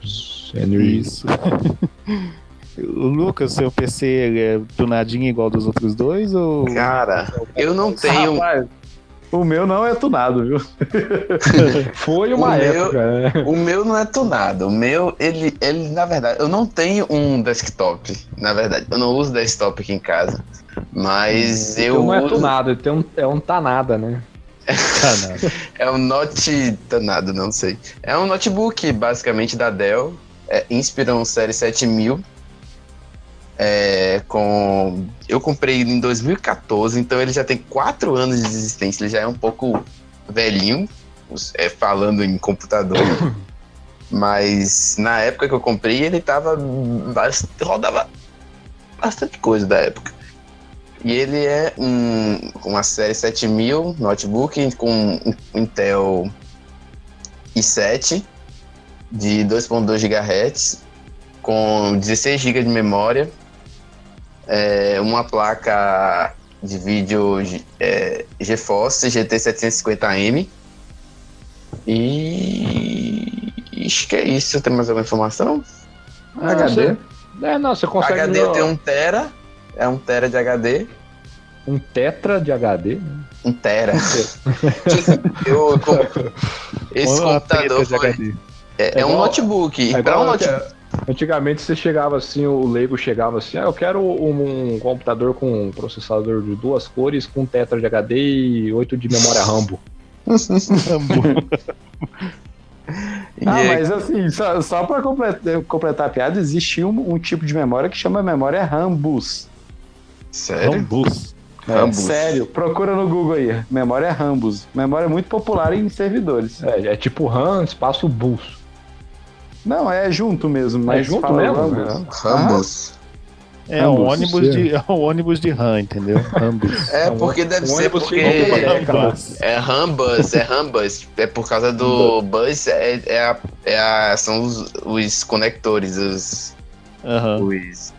Energy. Isso. o Lucas, seu PC ele é tunadinho igual dos outros dois? Ou... Cara, eu não tenho. rapaz, o meu não é tunado, viu? Foi uma O meu- época, né? O meu não é tunado. O meu, ele, ele, na verdade, eu não tenho um desktop. Na verdade, eu não uso desktop aqui em casa. Mas eu Então não é uso. tunado, tem um, é um tanada, né? É um note. Danado, não sei. É um notebook, basicamente, da Dell. É Inspiron Série 7000. É, com. Eu comprei ele em 2014, então ele já tem 4 anos de existência. Ele já é um pouco velhinho, é, falando em computador. Mas na época que eu comprei, ele tava. rodava bastante coisa da época. E ele é um, uma série 7000 notebook com Intel i7 de 2.2 GHz com 16 GB de memória, é, uma placa de vídeo é, GeForce GT 750M e acho que é isso. Tem mais alguma informação? HD. É, não, você consegue. HD eu no- tenho um tera, é um tera de HD. um tetra de HD. né? Um tera. eu, esse Uma computador foi, HD. é, é um notebook. É um notebook. Anti- Antigamente você chegava assim, o leigo chegava assim, ah, eu quero um, um computador com um processador de duas cores, com tetra de HD e 8 de memória Rambo. E Ah, é- mas assim, só, só para completar, completar a piada, existe um, um tipo de memória que chama memória Rambus. Sério? Rambus. É, Rambus. sério, procura no Google aí. Memória Rambus. Memória muito popular em servidores. É, é tipo RAM, espaço bus. Não, é junto mesmo, mas junto fala mesmo? Rambus. Rambus. É um ônibus de, é um ônibus de RAM, entendeu? Rambus. É, É um porque deve um ser porque. Rambus. é Rambus, é Rambus. É por causa do bus, é, é, a, é a- são os, os conectores, os, Aham. os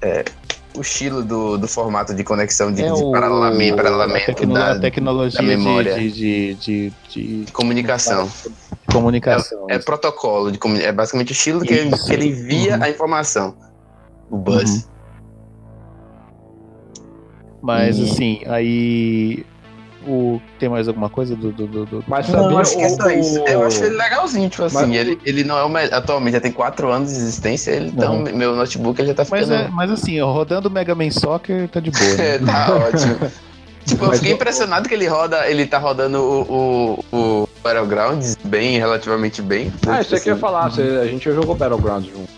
é, o estilo do, do formato de conexão de, É de o- paralelamento, A, paralelamento tecno- da, a tecnologia da memória. de, de, de, de- de comunicação. comunicação. É protocolo, de é basicamente o estilo que, que ele envia Uhum. a informação. O bus. Mas E- assim, aí. O, tem mais alguma coisa do. do, do, do- Mas Não, sabia acho que é só o- isso. Eu acho ele legalzinho, tipo assim. Mas- ele, ele não é o melhor. Atualmente já tem 4 anos de existência, ele, então meu notebook ele já tá Mas, ficando. é, mas assim, rodando Mega Man Soccer tá de boa. Né? É, tá ótimo. Tipo, eu Mas fiquei o- impressionado que ele roda, ele tá rodando o, o, o Battlegrounds bem, relativamente bem. Ah, isso aqui eu ia Assim, falar, a gente já jogou Battlegrounds junto.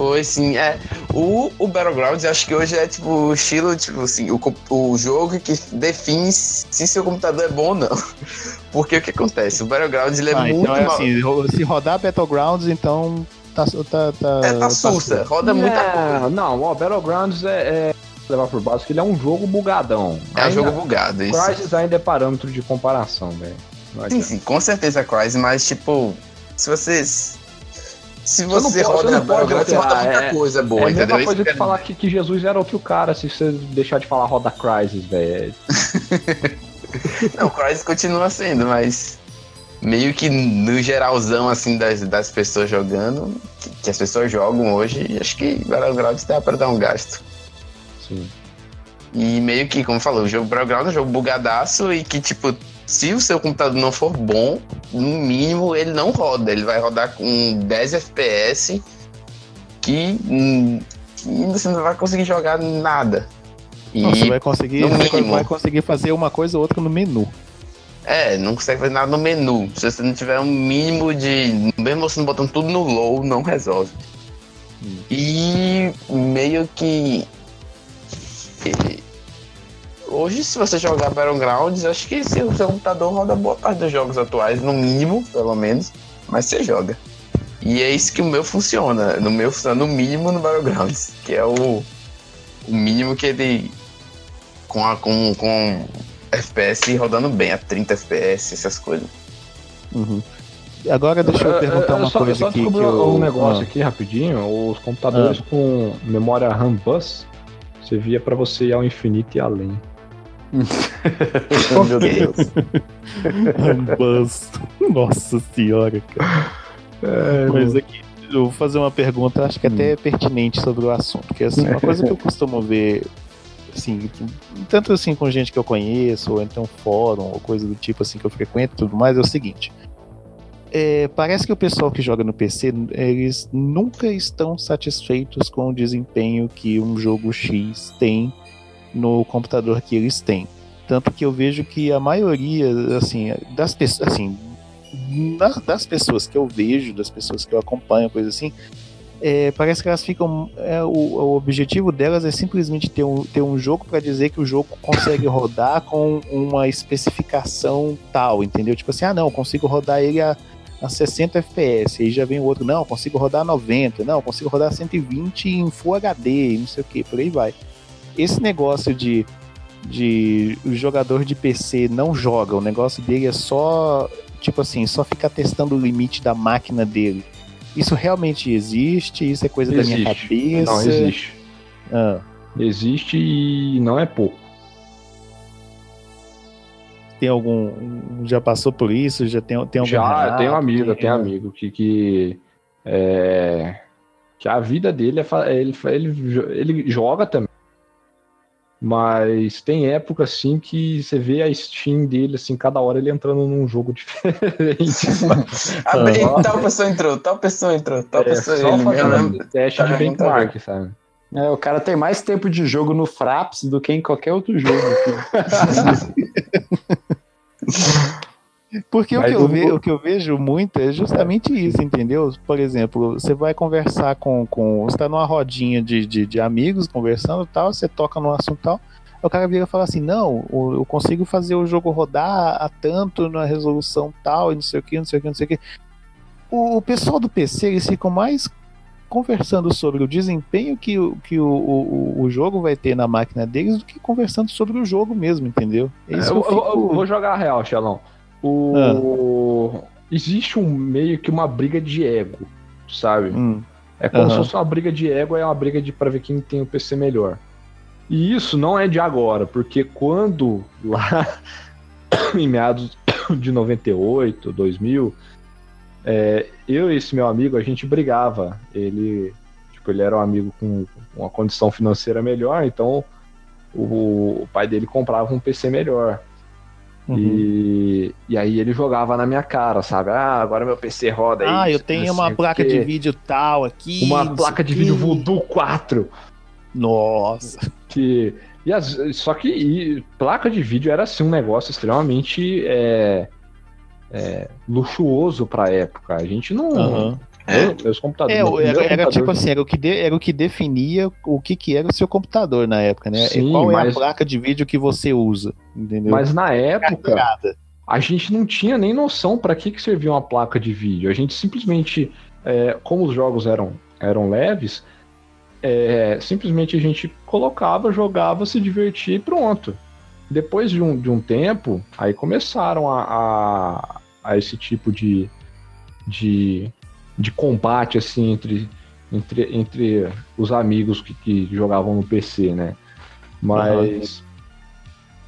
Foi, sim. É, o, o Battlegrounds, acho que hoje é tipo o estilo, tipo assim, o, o jogo que define se seu computador é bom ou não. Porque o que acontece? O Battlegrounds ele é Ah, muito então é mal. assim, se rodar Battlegrounds, então tá tá. tá, tá É, tá sussa, roda muita coisa. É, não, ó, Battlegrounds é, é levar por base que ele é um jogo bugadão. É um jogo bugado, isso. Crysis ainda é parâmetro de comparação, velho. Sim, sim, com certeza Crysis, mas tipo, se vocês. Se você pode- roda você não pode Battleground, você roda muita é- coisa É boa, a mesma entendeu? coisa Isso que que é- falar que, que Jesus era outro cara, se você deixar de falar roda Crysis, velho. Não, o Crysis continua sendo, mas meio que no geralzão, assim, das, das pessoas jogando, que, que as pessoas jogam hoje, acho que Battlegrounds dá pra dar um gasto. Sim. E meio que, como falou, o jogo Battleground é um jogo bugadaço e que, tipo, se o seu computador não for bom, no mínimo ele não roda. Ele vai rodar com 10 FPS que, hum, que você não vai conseguir jogar nada. E Não, você vai conseguir, você vai conseguir fazer uma coisa ou outra no menu. É, não consegue fazer nada no menu. Se você não tiver um mínimo de. Mesmo você não botando tudo no low, não resolve. E meio que. Hoje, se você jogar Battlegrounds, acho que se o seu computador roda boa parte dos jogos atuais, no mínimo, pelo menos, mas você joga. E é isso que o meu funciona. No meu funciona no mínimo no Battlegrounds, que é o, o mínimo que ele. Com, a, com, com FPS rodando bem, a 30 FPS, essas coisas. Uhum. Agora deixa eu perguntar uma só, coisa só aqui. Que eu... um negócio Ah. aqui rapidinho. Os computadores com memória RAM bus, você via pra você ir ao infinito e além. Meu Deus. Nossa senhora, cara. Mas aqui, eu vou fazer uma pergunta, acho que até é pertinente sobre o assunto. Que assim, uma coisa que eu costumo ver, assim, tanto assim com gente que eu conheço, ou então fórum, ou coisa do tipo assim que eu frequento e tudo mais, é o seguinte. É, parece que o pessoal que joga no PC, eles nunca estão satisfeitos com o desempenho que um jogo X tem no computador que eles têm. Tanto que eu vejo que a maioria, assim, das pessoas, assim, das pessoas que eu vejo, das pessoas que eu acompanho, coisa assim, é, parece que elas ficam. é, o, o objetivo delas é simplesmente ter um, ter um jogo para dizer que o jogo consegue rodar com uma especificação tal, entendeu? Tipo assim, ah, não, consigo rodar ele a, a 60 FPS. Aí já vem o outro, não, consigo rodar a 90, não, consigo rodar a 120 em Full HD, não sei o que, por aí vai. Esse negócio de, de o jogador de PC não joga, o negócio dele é só tipo assim, só ficar testando o limite da máquina dele. Isso realmente existe? Isso é coisa da minha Existe. cabeça? Não, existe. Ah, Existe e não é pouco. tem algum. Já passou por isso? Já tem, tem algum. Já, relato? tem um amigo, Tem- tem um amigo que, que, é, que a vida dele é. Ele, ele, ele joga também. Mas tem época assim que você vê a Steam dele, assim, cada hora ele entrando num jogo diferente. Abre- Ah. Tal pessoa entrou, tal pessoa entrou, tal É, pessoa só ele mesmo. teste tá de na benchmark, sabe? É, o cara tem mais tempo de jogo no Fraps do que em qualquer outro jogo. Porque o que, eu o- ve- o que eu vejo muito é justamente isso, entendeu? Por exemplo, você vai conversar com. com você tá numa rodinha de, de, de amigos conversando e tal, você toca num assunto tal. aí O cara vira e fala assim: Não, eu consigo fazer o jogo rodar a tanto na resolução tal, e não sei o que, não sei o que, não sei o que. O, o pessoal do PC, eles ficam mais conversando sobre o desempenho que, o, que o, o, o jogo vai ter na máquina deles do que conversando sobre o jogo mesmo, entendeu? É isso eu, eu eu- eu fico- vou jogar a real, Xelão. O... Existe um meio que uma briga de ego, sabe? Hum. É como Aham. se fosse uma briga de ego, é uma briga de pra ver quem tem o PC melhor. E isso não é de agora, porque quando lá em meados de 98, 2000, é, eu e esse meu amigo, a gente brigava. Ele, tipo, ele era um amigo com uma condição financeira melhor, então o, o pai dele comprava um PC melhor. Uhum. E, e aí ele jogava na minha cara, sabe? Ah, agora meu PC roda Ah, isso, eu tenho uma placa de vídeo tal aqui. Uma placa de vídeo. Voodoo 4. Nossa. Que, e as- só que e placa de vídeo era assim um negócio extremamente é, é, luxuoso pra época. A gente não. Aham. Eu- meus computadores. É, meu era, primeiro era computador- tipo assim, era o, que de- era o que definia o que, que era o seu computador na época, né? Sim, Qual é mas- a placa de vídeo que você usa, entendeu? Mas na época, Carregada. a gente não tinha nem noção pra que, que servia uma placa de vídeo. A gente simplesmente é, como os jogos eram, eram leves, é, simplesmente a gente colocava, jogava, se divertia e pronto. Depois de um, de um tempo, aí começaram a, a, a esse tipo de, de, de combate assim entre, entre, entre os amigos que, que jogavam no PC, né? Mas.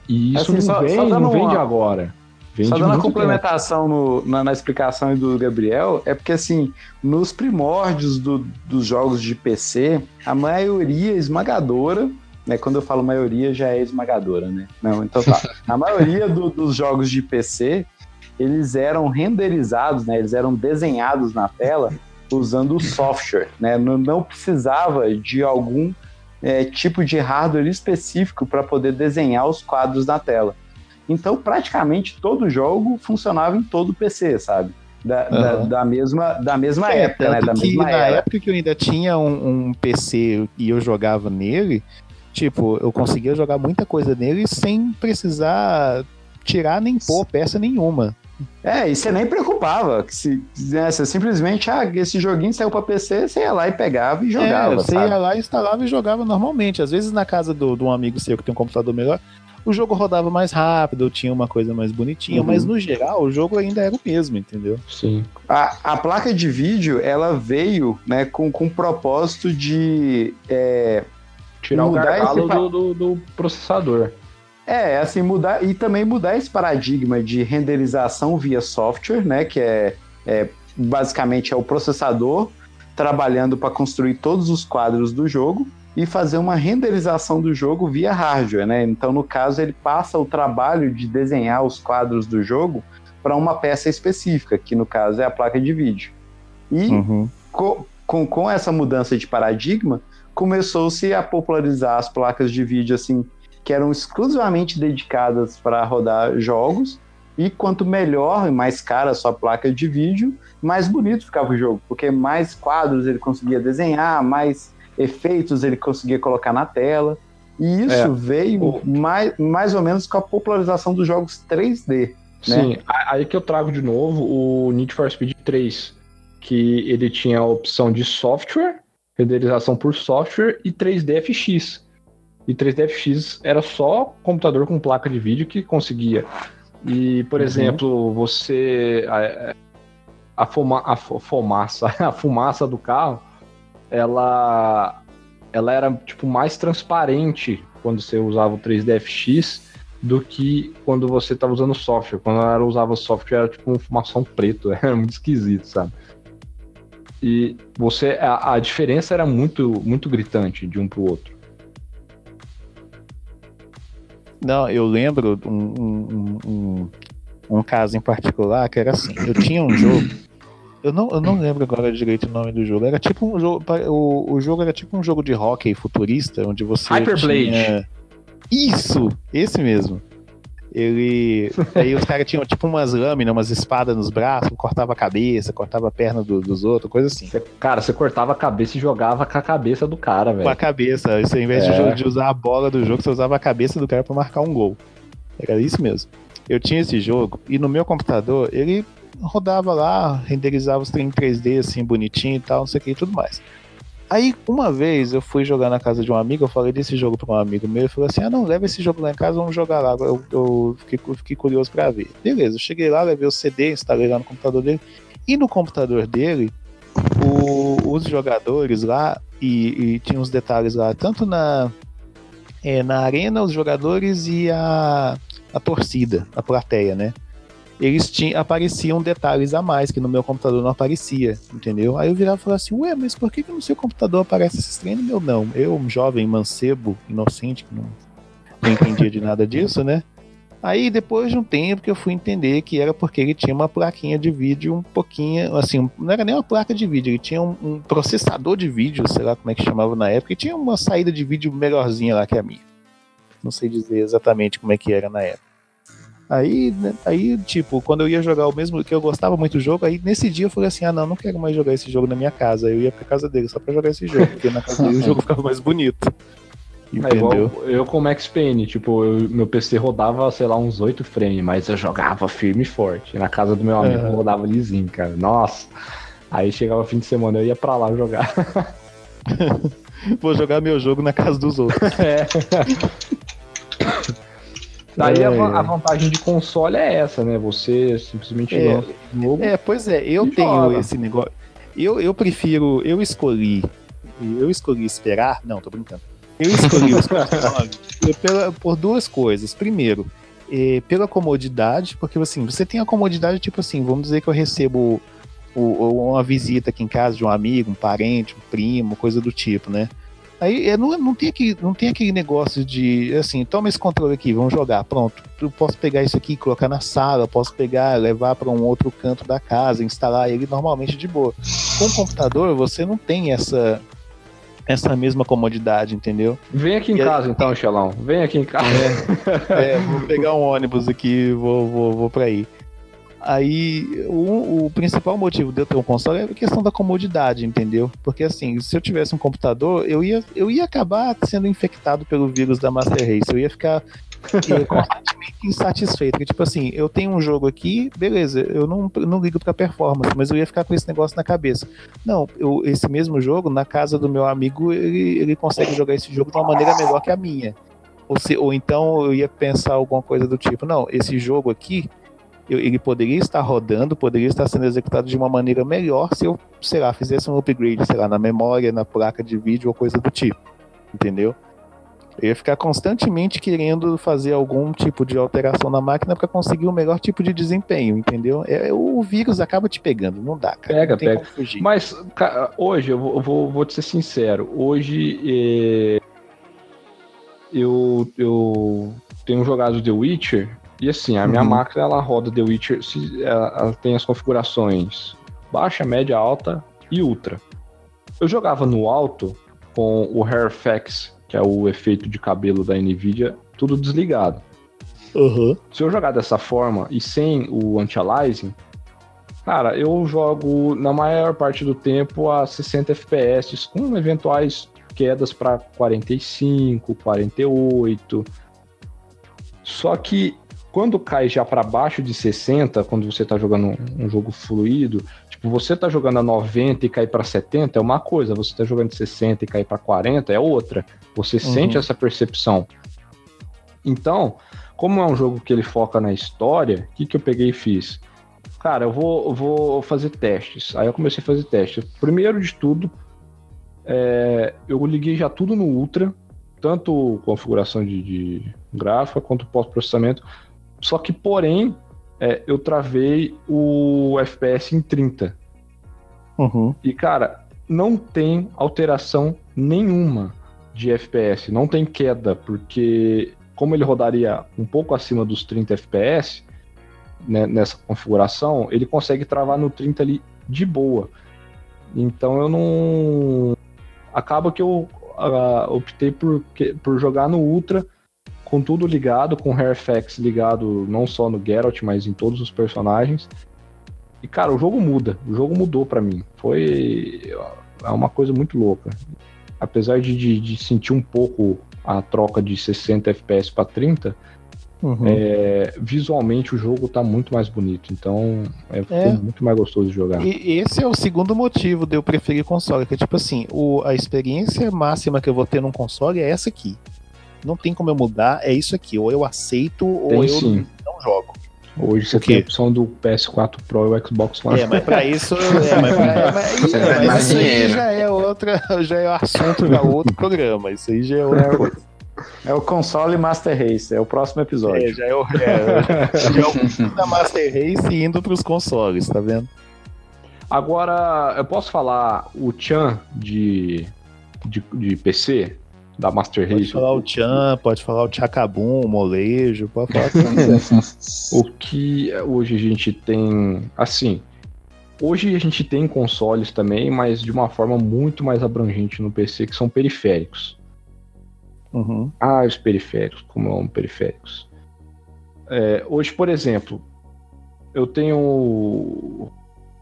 E isso Assim, não, só- vem, só não vem de uma- agora. Vem Só de dando uma complementação no- na, na explicação do Gabriel, é porque assim, nos primórdios do- dos jogos de PC, a maioria esmagadora, né? Quando eu falo maioria, já é esmagadora, né? Não, então tá. A maioria do- dos jogos de PC, eles eram renderizados, né? Eles eram desenhados na tela usando o software, né? Não, não precisava de algum é, tipo de hardware específico para poder desenhar os quadros na tela. Então, praticamente todo jogo funcionava em todo PC, sabe? Da, da- Aham. da mesma, da mesma É, época, né? Da mesma na era. época que eu ainda tinha um, um PC e eu jogava nele, tipo, eu conseguia jogar muita coisa nele sem precisar tirar nem pôr peça nenhuma. É, e você nem preocupava. Que se, né, você simplesmente, ah, esse joguinho saiu pra PC, você ia lá e pegava e jogava. é, você sabe? ia lá, instalava e jogava normalmente. Às vezes na casa do- de um amigo seu que tem um computador melhor, o jogo rodava mais rápido, tinha uma coisa mais bonitinha, Uhum. mas no geral o jogo ainda era o mesmo, entendeu? Sim. A, a placa de vídeo, ela veio né, com, com o propósito de. É, Tirar o gargalo esse do, do, do processador. É, assim, mudar e também mudar esse paradigma de renderização via software, né? Que é, é basicamente é o processador trabalhando para construir todos os quadros do jogo e fazer uma renderização do jogo via hardware, né? Então, no caso, ele passa o trabalho de desenhar os quadros do jogo para uma peça específica, que no caso é a placa de vídeo. E Uhum. co- com, com essa mudança de paradigma, começou-se a popularizar as placas de vídeo assim que eram exclusivamente dedicadas para rodar jogos. E quanto melhor e mais cara a sua placa de vídeo, mais bonito ficava o jogo, porque mais quadros ele conseguia desenhar, mais efeitos ele conseguia colocar na tela. E isso É. veio mais, mais ou menos com a popularização dos jogos 3D. né? Sim, a- aí que eu trago de novo o Need for Speed 3, que ele tinha a opção de software, renderização por software e 3DFX. E 3DFX era só computador com placa de vídeo que conseguia. E, por Uhum. exemplo, você. A, a, fuma, a fu- fumaça, a fumaça do carro, ela, ela era tipo mais transparente quando você usava o 3DFX do que quando você estava usando o software. Quando ela usava o software, era tipo um fumação preto, era muito esquisito, sabe? E você. A, a diferença era muito, muito gritante de um pro outro. Não, eu lembro um, um, um, um- caso em particular que era assim. Eu tinha um jogo. Eu não, eu não lembro agora direito o nome do jogo. Era tipo um jogo. O, o jogo era tipo um jogo de hockey futurista, onde você. Hyperblade. tinha- Isso! Esse mesmo. Ele. Aí os caras tinham tipo umas lâminas, umas espadas nos braços, cortava a cabeça, cortava a perna do- dos outros, coisa assim. Você- cara, você cortava a cabeça e jogava com a cabeça do cara, Com a velho. cabeça. Isso, ao invés de É. jo- de usar a bola do jogo, você usava a cabeça do cara pra marcar um gol. Era isso mesmo. Eu tinha esse jogo e no meu computador ele rodava lá, renderizava os trem em 3D assim, bonitinho e tal, não sei o que e tudo mais. Aí, uma vez, eu fui jogar na casa de um amigo, eu falei desse jogo pra um amigo meu, ele falou assim, ah não, leva esse jogo lá em casa, vamos jogar lá. Eu, eu fiquei, fiquei curioso pra ver. Beleza, eu cheguei lá, levei o CD, instalei lá no computador dele, e no computador dele, o- os jogadores lá, e, e tinha uns detalhes lá, tanto na, é, na arena, os jogadores e a, a torcida, a plateia, né? Eles tinham, apareciam detalhes a mais que no meu computador não aparecia, entendeu? Aí eu virava e falava assim, ué, mas por que, que no seu computador aparece esses trem meu não? Eu, um jovem mancebo, inocente, que não, não entendia de nada disso, né? Aí depois de um tempo que eu fui entender que era porque ele tinha uma plaquinha de vídeo um pouquinho, assim, não era nem uma placa de vídeo, ele tinha um, um processador de vídeo, sei lá como é que chamava na época, e tinha uma saída de vídeo melhorzinha lá que a minha. Não sei dizer exatamente como é que era na época. Aí, né, aí, tipo, quando eu ia jogar o mesmo, que eu gostava muito do jogo, aí nesse dia eu falei assim, ah não, não quero mais jogar esse jogo na minha casa. Eu ia pra casa dele só pra jogar esse jogo, porque na casa dele o jogo ficava mais bonito. É Entendeu? eu com o Max Payne, tipo, eu- meu PC rodava, sei lá, uns 8 frames, mas eu jogava firme e forte. Na casa do meu amigo Aham. rodava lisinho, cara. Nossa, Aí chegava fim de semana, eu ia pra lá jogar. Vou jogar meu jogo na casa dos outros. É. Daí a, É, a é. vantagem de console é essa, né? Você simplesmente É. lança o jogo. É, pois é, eu tenho joga. esse negócio. Eu, eu prefiro, eu escolhi, eu escolhi esperar, não, tô brincando. Eu escolhi os pela- por duas coisas. Primeiro, eh, pela comodidade, porque assim, você tem a comodidade, tipo assim, vamos dizer que eu recebo o- o- uma visita aqui em casa de um amigo, um parente, um primo, coisa do tipo, né? Aí é, não, não, tem aquele, não tem aquele negócio de, assim, toma esse controle aqui, vamos jogar, pronto. Eu posso pegar isso aqui, colocar na sala, posso pegar, levar para um outro canto da casa, instalar ele normalmente de boa. Com o computador, você não tem essa, essa mesma comodidade, entendeu? Vem aqui em E aí- casa então, Xelão. Vem aqui em casa. É, vou pegar um ônibus aqui vou, vou, vou pra aí. Aí, o, o principal motivo de eu ter um console é a questão da comodidade, entendeu? Porque assim, se eu tivesse um computador, eu ia, eu ia acabar sendo infectado pelo vírus da Master Race. Eu ia ficar eh, constantemente insatisfeito. Porque, tipo assim, eu tenho um jogo aqui, beleza, eu não, não ligo pra performance, mas eu ia ficar com esse negócio na cabeça. Não, eu, esse mesmo jogo, na casa do meu amigo, ele, ele consegue jogar esse jogo de uma maneira melhor que a minha. Ou, se, ou então eu ia pensar alguma coisa do tipo, não, esse jogo aqui, ele poderia estar rodando, poderia estar sendo executado de uma maneira melhor se eu, sei lá, fizesse um upgrade, sei lá, na memória, na placa de vídeo ou coisa do tipo. Entendeu? Eu ia ficar constantemente querendo fazer algum tipo de alteração na máquina para conseguir o melhor tipo de desempenho, entendeu? É, o vírus acaba te pegando, não dá, cara. Pega, pega. Mas, ca- hoje, eu vou, vou, vou te ser sincero, hoje eh, eu, eu tenho jogado The Witcher e assim, a minha Uhum. máquina ela roda The Witcher, se, ela, ela tem as configurações baixa, média, alta e ultra. Eu jogava no alto com o Hair Effects, que é o efeito de cabelo da Nvidia, tudo desligado. Uhum. Se eu jogar dessa forma e sem o anti-aliasing, cara, eu jogo na maior parte do tempo a 60 FPS, com eventuais quedas para 45, 48. Só que quando cai já para baixo de 60, quando você tá jogando um, jogo fluido, tipo, você tá jogando a 90 e cai para 70 é uma coisa, você tá jogando de 60 e cai para 40 é outra. Você sente essa percepção. Então, como é um jogo que ele foca na história, o que, que eu peguei e fiz? Cara, eu vou, eu vou fazer testes. Aí eu comecei a fazer testes. Primeiro de tudo, é, eu liguei já tudo no Ultra, tanto configuração de, de gráfica quanto pós-processamento. Só que, porém, é, eu travei o FPS em 30. Uhum. E, cara, não tem alteração nenhuma de FPS, não tem queda, porque como ele rodaria um pouco acima dos 30 FPS né, nessa configuração, ele consegue travar no 30 ali de boa. Então eu não. Acaba que eu ah, optei por, por jogar no Ultra com tudo ligado, com o Hairfax ligado não só no Geralt, mas em todos os personagens. E cara, o jogo muda. O jogo mudou pra mim. Foi é uma coisa muito louca. Apesar de, de, de sentir um pouco a troca de 60 FPS para 30, Uhum. é, visualmente o jogo tá muito mais bonito. Então é, É. muito mais gostoso de jogar. E esse é o segundo motivo de eu preferir console, que é tipo assim, o, a experiência máxima que eu vou ter num console é essa aqui. Não tem como eu mudar, é isso aqui. Ou eu aceito, ou Tem eu sim. não jogo. Hoje você tem a opção do PS4 Pro e o Xbox One. É, mas pra isso. É, mas pra, mas, Você vai mas isso aí já é outra. Já é assunto pra outro programa. Isso aí já é outra coisa. É o console Master Race, é o próximo episódio. É, já é o. É, já é o fim da Master Race indo pros consoles, tá vendo? Agora, eu posso falar o Chan de, de, de PC, da Master Pode Race? falar o Chan, pode falar o Chacabum, o Molejo, pode falar o. O que hoje a gente tem, assim, hoje a gente tem consoles também, mas de uma forma muito mais abrangente no PC, que são periféricos. Uhum. Ah, os periféricos, como eu amo periféricos. É, hoje, por exemplo, eu tenho o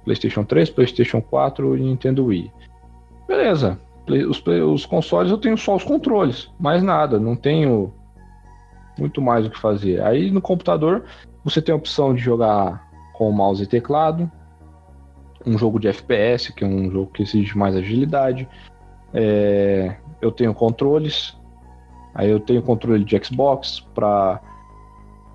PlayStation 3, PlayStation 4 e Nintendo Wii. Beleza, Play- os, os consoles eu tenho só os controles, mais nada, não tenho muito mais o que fazer. Aí no computador você tem a opção de jogar com mouse e teclado, um jogo de FPS, que é um jogo que exige mais agilidade. É, eu tenho controles, aí eu tenho controle de Xbox para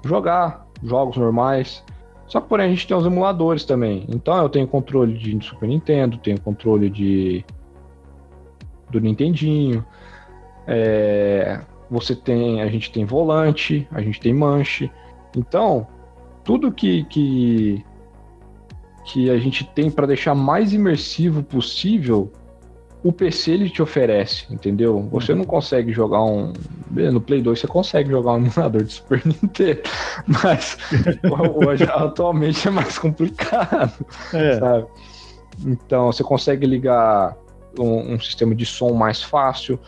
jogar jogos normais. Só que porém a gente tem os emuladores também. Então eu tenho controle de Super Nintendo, tenho controle de do Nintendinho. É, você tem, a gente tem volante, a gente tem manche. Então tudo que que que a gente tem para deixar mais imersivo possível, o PC ele te oferece, entendeu? Você Uhum. não consegue jogar um. No Play 2 você consegue jogar um emulador de Super Nintendo, mas hoje, atualmente é mais complicado, É. sabe? Então você consegue ligar um, um sistema de som mais fácil,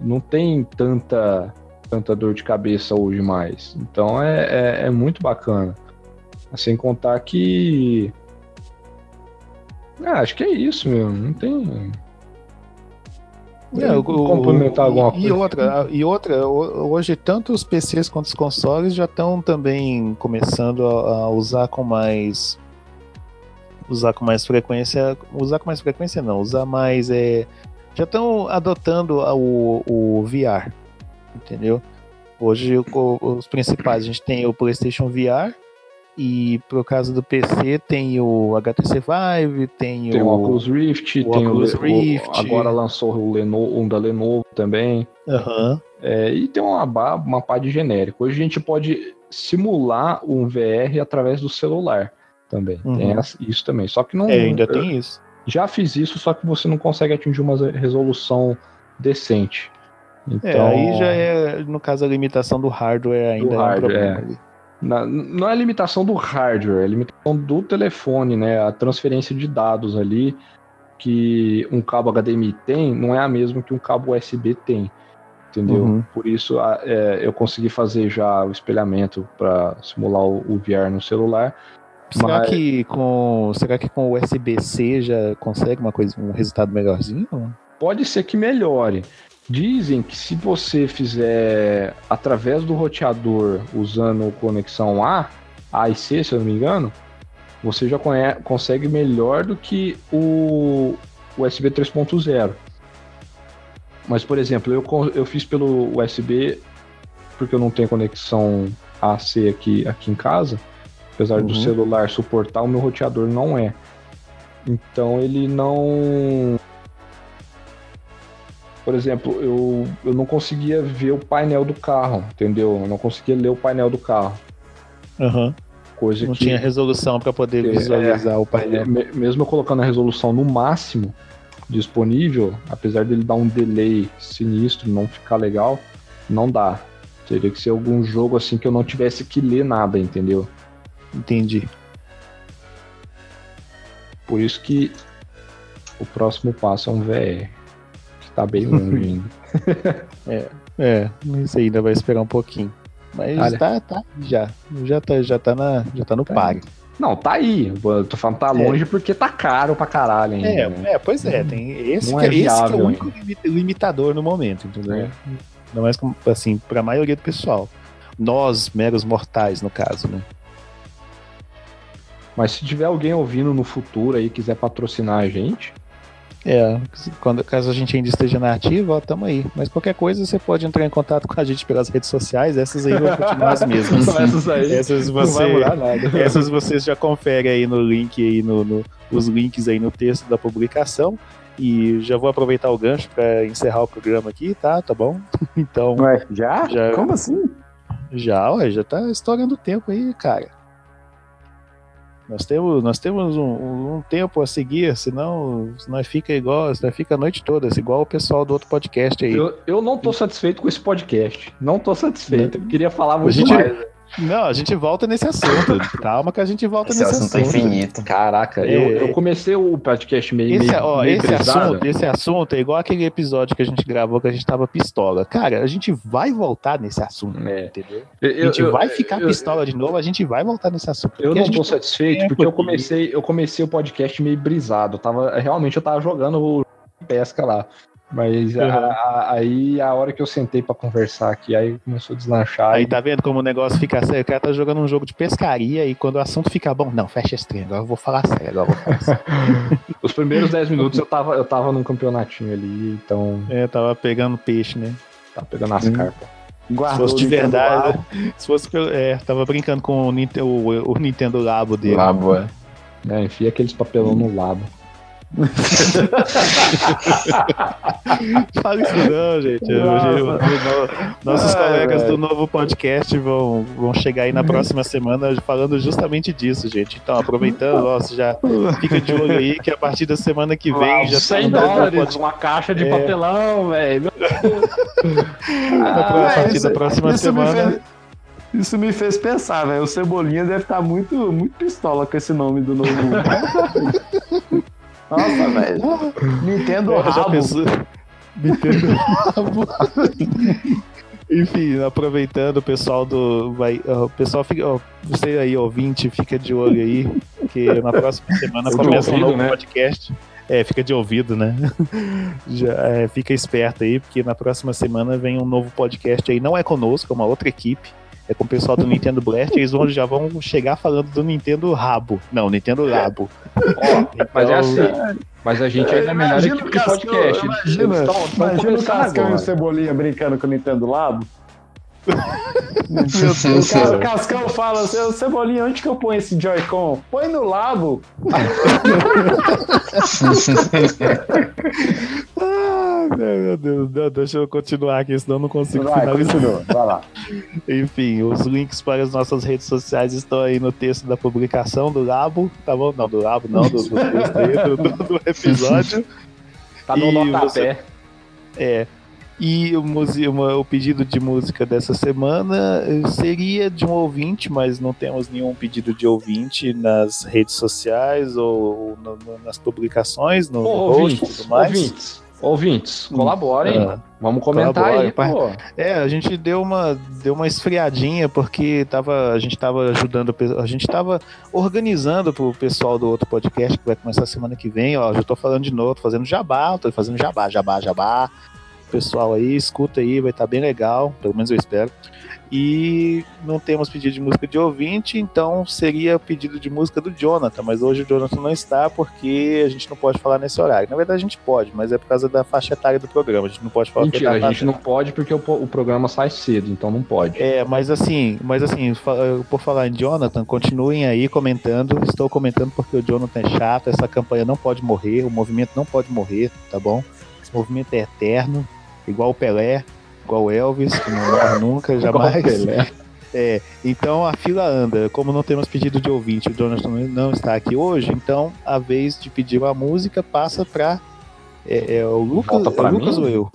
não tem tanta, tanta dor de cabeça hoje mais. Então é, é, é muito bacana. Sem contar que. Ah, acho que é isso mesmo. Não tem. É, o- o- complementar alguma e, coisa. E outra, e outra, ho- hoje tanto os PCs quanto os consoles já estão também começando a, a usar com mais usar com mais frequência, usar com mais frequência não, usar mais é, já estão adotando o, o VR, entendeu? Hoje o- os principais, a gente tem o PlayStation VR e pro caso do PC tem o HTC Vive, tem, Tem o o Oculus Rift, o tem Oculus o, o- Rift. agora lançou o Lenovo, um da Lenovo também. Aham. É, e tem uma, uma pá de genérico. Hoje a gente pode simular um VR através do celular também. Uhum. Tem essa- isso também. Só que não. É, ainda tem isso. Já fiz isso, só que você não consegue atingir uma resolução decente. Então, É, aí já é, no caso, a limitação do hardware ainda é um hardware, problema é. na- não é a limitação do hardware, é a limitação do telefone, né? A transferência de dados ali que um cabo HDMI tem não é a mesma que um cabo USB tem. Entendeu? Uhum. Por isso é, eu consegui fazer já o espelhamento para simular o, o VR no celular. Será Mas- que com será que com USB-C já consegue uma coisa, um resultado melhorzinho? Pode ser que melhore. Dizem que se você fizer através do roteador usando conexão A, A e C, se eu não me engano, você já consegue melhor do que o USB 3.0. Mas, por exemplo, eu, eu fiz pelo USB porque eu não tenho conexão AC aqui, aqui em casa. Apesar do Uhum. celular suportar, o meu roteador não é. Então ele não. Por exemplo, eu, eu não conseguia ver o painel do carro, entendeu? Eu não conseguia ler o painel do carro. Aham. Coisa Não que. tinha resolução para poder É, visualizar o painel. Me- Mesmo eu colocando a resolução no máximo disponível, apesar dele dar um delay sinistro, não ficar legal, não dá. Teria que ser algum jogo assim que eu não tivesse que ler nada, entendeu? Entendi. Por isso que o próximo passo é um VR. Que tá bem longe ainda. É, isso ainda vai esperar um pouquinho. Mas Olha. tá, tá, já. Já tá, já tá, na, já tá no Tá. Não, tá aí. Eu tô falando tá longe porque tá caro pra caralho ainda. É, né? é, pois é, tem esse, Não que, é esse que é viável o único limi- limitador no momento, entendeu? É. Mais como, assim, pra maioria do pessoal. Nós, meros mortais, no caso, né? Mas se tiver alguém ouvindo no futuro aí e quiser patrocinar a gente, É, quando, caso a gente ainda esteja na ativa, ó, tamo aí. Mas qualquer coisa você pode entrar em contato com a gente pelas redes sociais, essas aí vão continuar as mesmas. Só essas aí Essas não vai você, mudar nada. essas vocês já conferem aí no link aí no, no- os links aí no texto da publicação. E já vou aproveitar o gancho para encerrar o programa aqui, tá? Tá bom? Então, Ué, já? Já. Como assim? já, ué, já tá estourando o tempo aí, cara. Nós temos, nós temos um, um tempo a seguir, senão nós fica igual, nós fica a noite toda, igual o pessoal do outro podcast aí. Eu, eu não tô satisfeito com esse podcast. Não tô satisfeito. Eu queria falar muito gente- mais. Não, a gente volta nesse assunto. Calma que a gente volta Esse nesse assunto é assunto. infinito. Caraca, É. eu, eu comecei o podcast meio. Esse, meio, ó, meio esse, assunto, esse assunto é igual aquele episódio que a gente gravou que a gente tava pistola. Cara, a gente vai voltar nesse assunto, É. entendeu? Eu- A gente eu- vai ficar eu- pistola de novo, a gente vai voltar nesse assunto. Eu não tô satisfeito tempo porque eu comecei, eu comecei o podcast meio brisado. Tava, realmente eu tava jogando o pesca lá. Mas a- a- aí a hora que eu sentei pra conversar aqui, aí começou a deslanchar. Aí e- tá vendo como o negócio fica sério? O cara tá jogando um jogo de pescaria e quando o assunto fica bom, não, fecha esse trem, agora eu vou falar sério. Agora eu vou falar sério. Os primeiros 10 minutos eu tava, eu tava num campeonatinho ali, então É, tava pegando peixe, né? tava pegando as Hum. carpas. Se Guardou fosse de Nintendo verdade, Labo. se fosse pelo- é, tava brincando com o, Ninte- o- o Nintendo Labo dele. Lá, boa. É, enfia aqueles papelão no labo. Fala isso não, gente. O- nossos Ai, colegas velho. do novo podcast vão, vão chegar aí na próxima semana falando justamente disso, gente. Então, aproveitando, ó, você já fica de olho aí que a partir da semana que vem já tá 100 no novo dólares, uma caixa de É. papelão, velho. A Ah, partir isso- da próxima isso semana. Isso me fez pensar, velho. O Cebolinha deve estar muito, muito pistola com esse nome do novo. Nossa, velho. Nintendo já Rabo. pensou? Nintendo Rabo. Enfim, aproveitando, o pessoal do. Vai, o pessoal fica. ó, você aí, ouvinte, fica de olho aí, que na próxima semana começa um ouvido, novo né? podcast. É, fica de ouvido, né? Já, é, fica esperto aí, porque na próxima semana vem um novo podcast aí. Não é conosco, é uma outra equipe. É com o pessoal do Nintendo Blast. Eles vão, já vão chegar falando do Nintendo Rabo. Não, Nintendo Labo. Mas é Então, assim. Mas a gente ainda é melhor Imagina equipe o podcast. Imagina, Eles tão- tão imagina o Cascão e o. Cebolinha brincando com o Nintendo Labo. Meu Deus Cascão fala assim, "Ô, Cebolinha, onde que eu ponho esse Joy-Con? Põe no Labo. Ah, meu Deus, não, deixa eu continuar aqui, senão eu não consigo Vai, finalizar. continua, vai lá. Enfim, os links para as nossas redes sociais estão aí no texto da publicação do Labo, tá bom? Não, do Labo, não, do, do do, do- episódio. Tá no E notapé. É. E o, uma- o pedido de música dessa semana eh, seria de um ouvinte, mas não temos nenhum pedido de ouvinte nas redes sociais ou no- no- nas publicações, no, post e tudo mais. ouvintes, ouvintes, colaborem. Ah. Vamos comentar aí, pô. É, a gente deu uma, deu uma esfriadinha porque tava, a gente tava ajudando, a gente tava organizando pro pessoal do outro podcast que vai começar semana que vem, ó, já tô falando de novo, tô fazendo jabá, tô fazendo jabá, jabá, jabá. Pessoal aí, escuta aí, vai estar bem legal, pelo menos eu espero. E não temos pedido de música de ouvinte, então seria pedido de música do Jonathan, mas hoje o Jonathan não está porque a gente não pode falar nesse horário. Na verdade a gente pode, mas é por causa da faixa etária do programa, a gente não pode falar Mentira, tá a gente não pode porque o, o programa sai cedo, então não pode. é, mas assim, mas assim, por falar em Jonathan, continuem aí comentando. Estou comentando porque o Jonathan é chato, essa campanha não pode morrer, o movimento não pode morrer, tá bom? Esse movimento é eterno, igual o Pelé, igual o Elvis, que não morre nunca, jamais. Pelé. É, então a fila anda. Como não temos pedido de ouvinte, o Jonathan não está aqui hoje, então a vez de pedir uma música passa para é, é o Lucas, Volta pra é o Lucas mim? ou eu?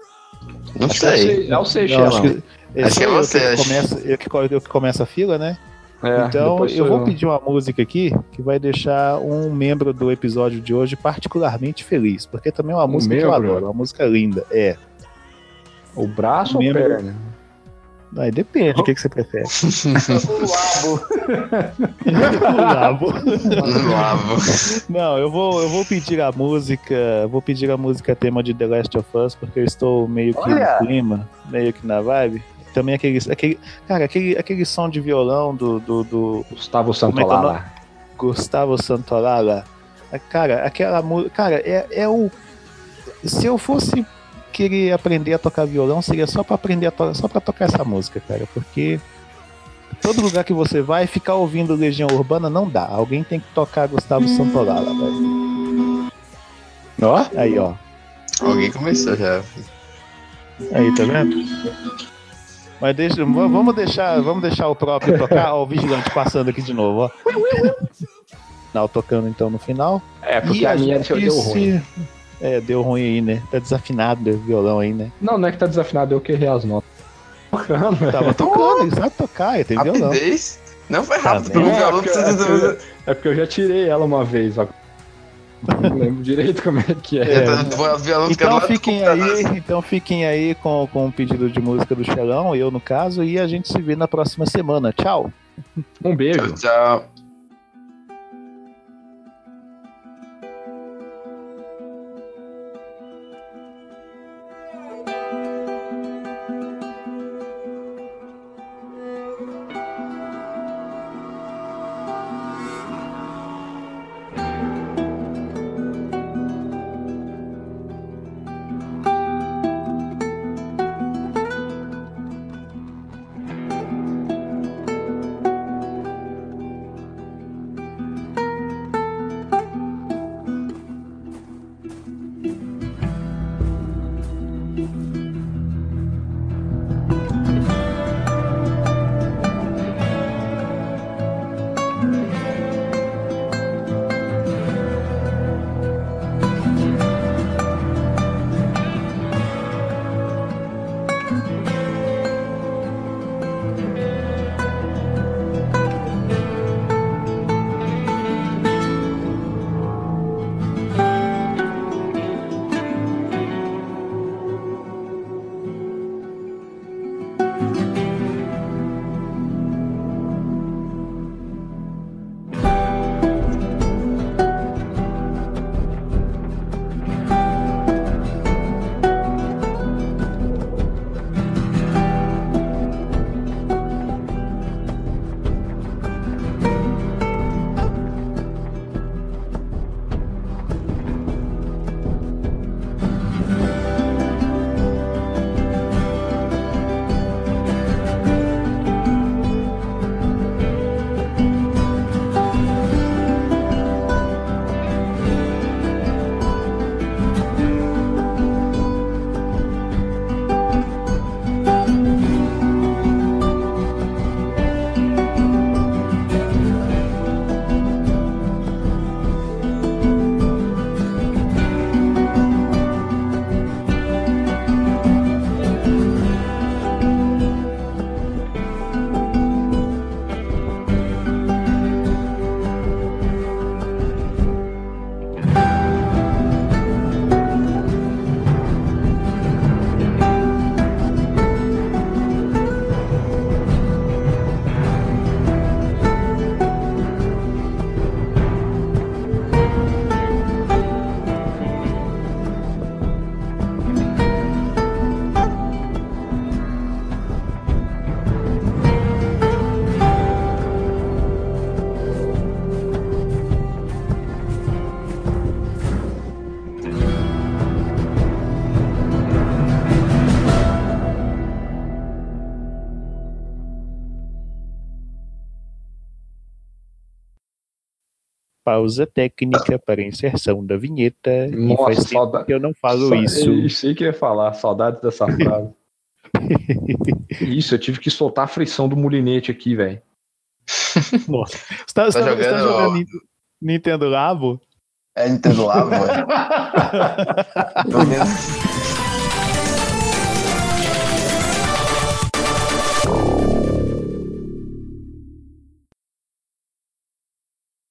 Não Acho que o sei. Se- É o Não, acho que, é, Acho que é eu você, que acho. começa, eu, que, eu que começo a fila, né? É, então eu vou pedir uma música aqui que vai deixar um membro do episódio de hoje particularmente feliz, porque também é uma Um música que eu membro? adoro, uma música linda. É. O braço ou Membro. perna? Aí depende, o que, que você prefere? O Labo. O Labo. Não eu vou, eu vou pedir a música, vou pedir a música tema de The Last of Us, porque eu estou meio que Olha! no clima, meio que na vibe. Também aquele, aquele, cara, aquele, aquele som de violão do, do, do Gustavo é é o Santolala. Gustavo Santolala. Cara, aquela música, cara, é, é o se eu fosse querer aprender a tocar violão, seria só pra aprender a to... só para tocar essa música, cara, porque todo lugar que você vai ficar ouvindo Legião Urbana não dá. Alguém tem que tocar Gustavo Santolala, velho. Ó. Aí, ó. Alguém começou já. Aí, tá vendo? Mas deixa, vamos deixar, vamos deixar o próprio tocar, ó, o vigilante passando aqui de novo, ó. Não, tocando então no final. É, porque E a minha gente deu ruim. É, deu ruim aí, né? Tá desafinado o violão aí, né? Não, não é que tá desafinado, eu que errei as notas. Tocando. Tava tocando, ele sabe tocar, ele tem violão. Rapidez? Não foi rápido, Tá o vendo? violão É porque- é precisa. porque- É porque eu já tirei ela uma vez, ó. Não lembro direito como é que é. É. Então fiquem aí, então fiquem aí com, com o pedido de música do Xelão, eu no caso, e a gente se vê na próxima semana. Tchau! Um beijo. Tchau, tchau. Pausa técnica para inserção da vinheta. e Nossa, faz tempo saudade. que eu não falo isso. Eu sei que ia falar, saudades dessa frase. isso, eu tive que soltar a frição do mulinete aqui, velho. Nossa. Você tá, você Tá tá- você tá jogando- jogando Nin- Nintendo Labo? É Nintendo Labo, vendo-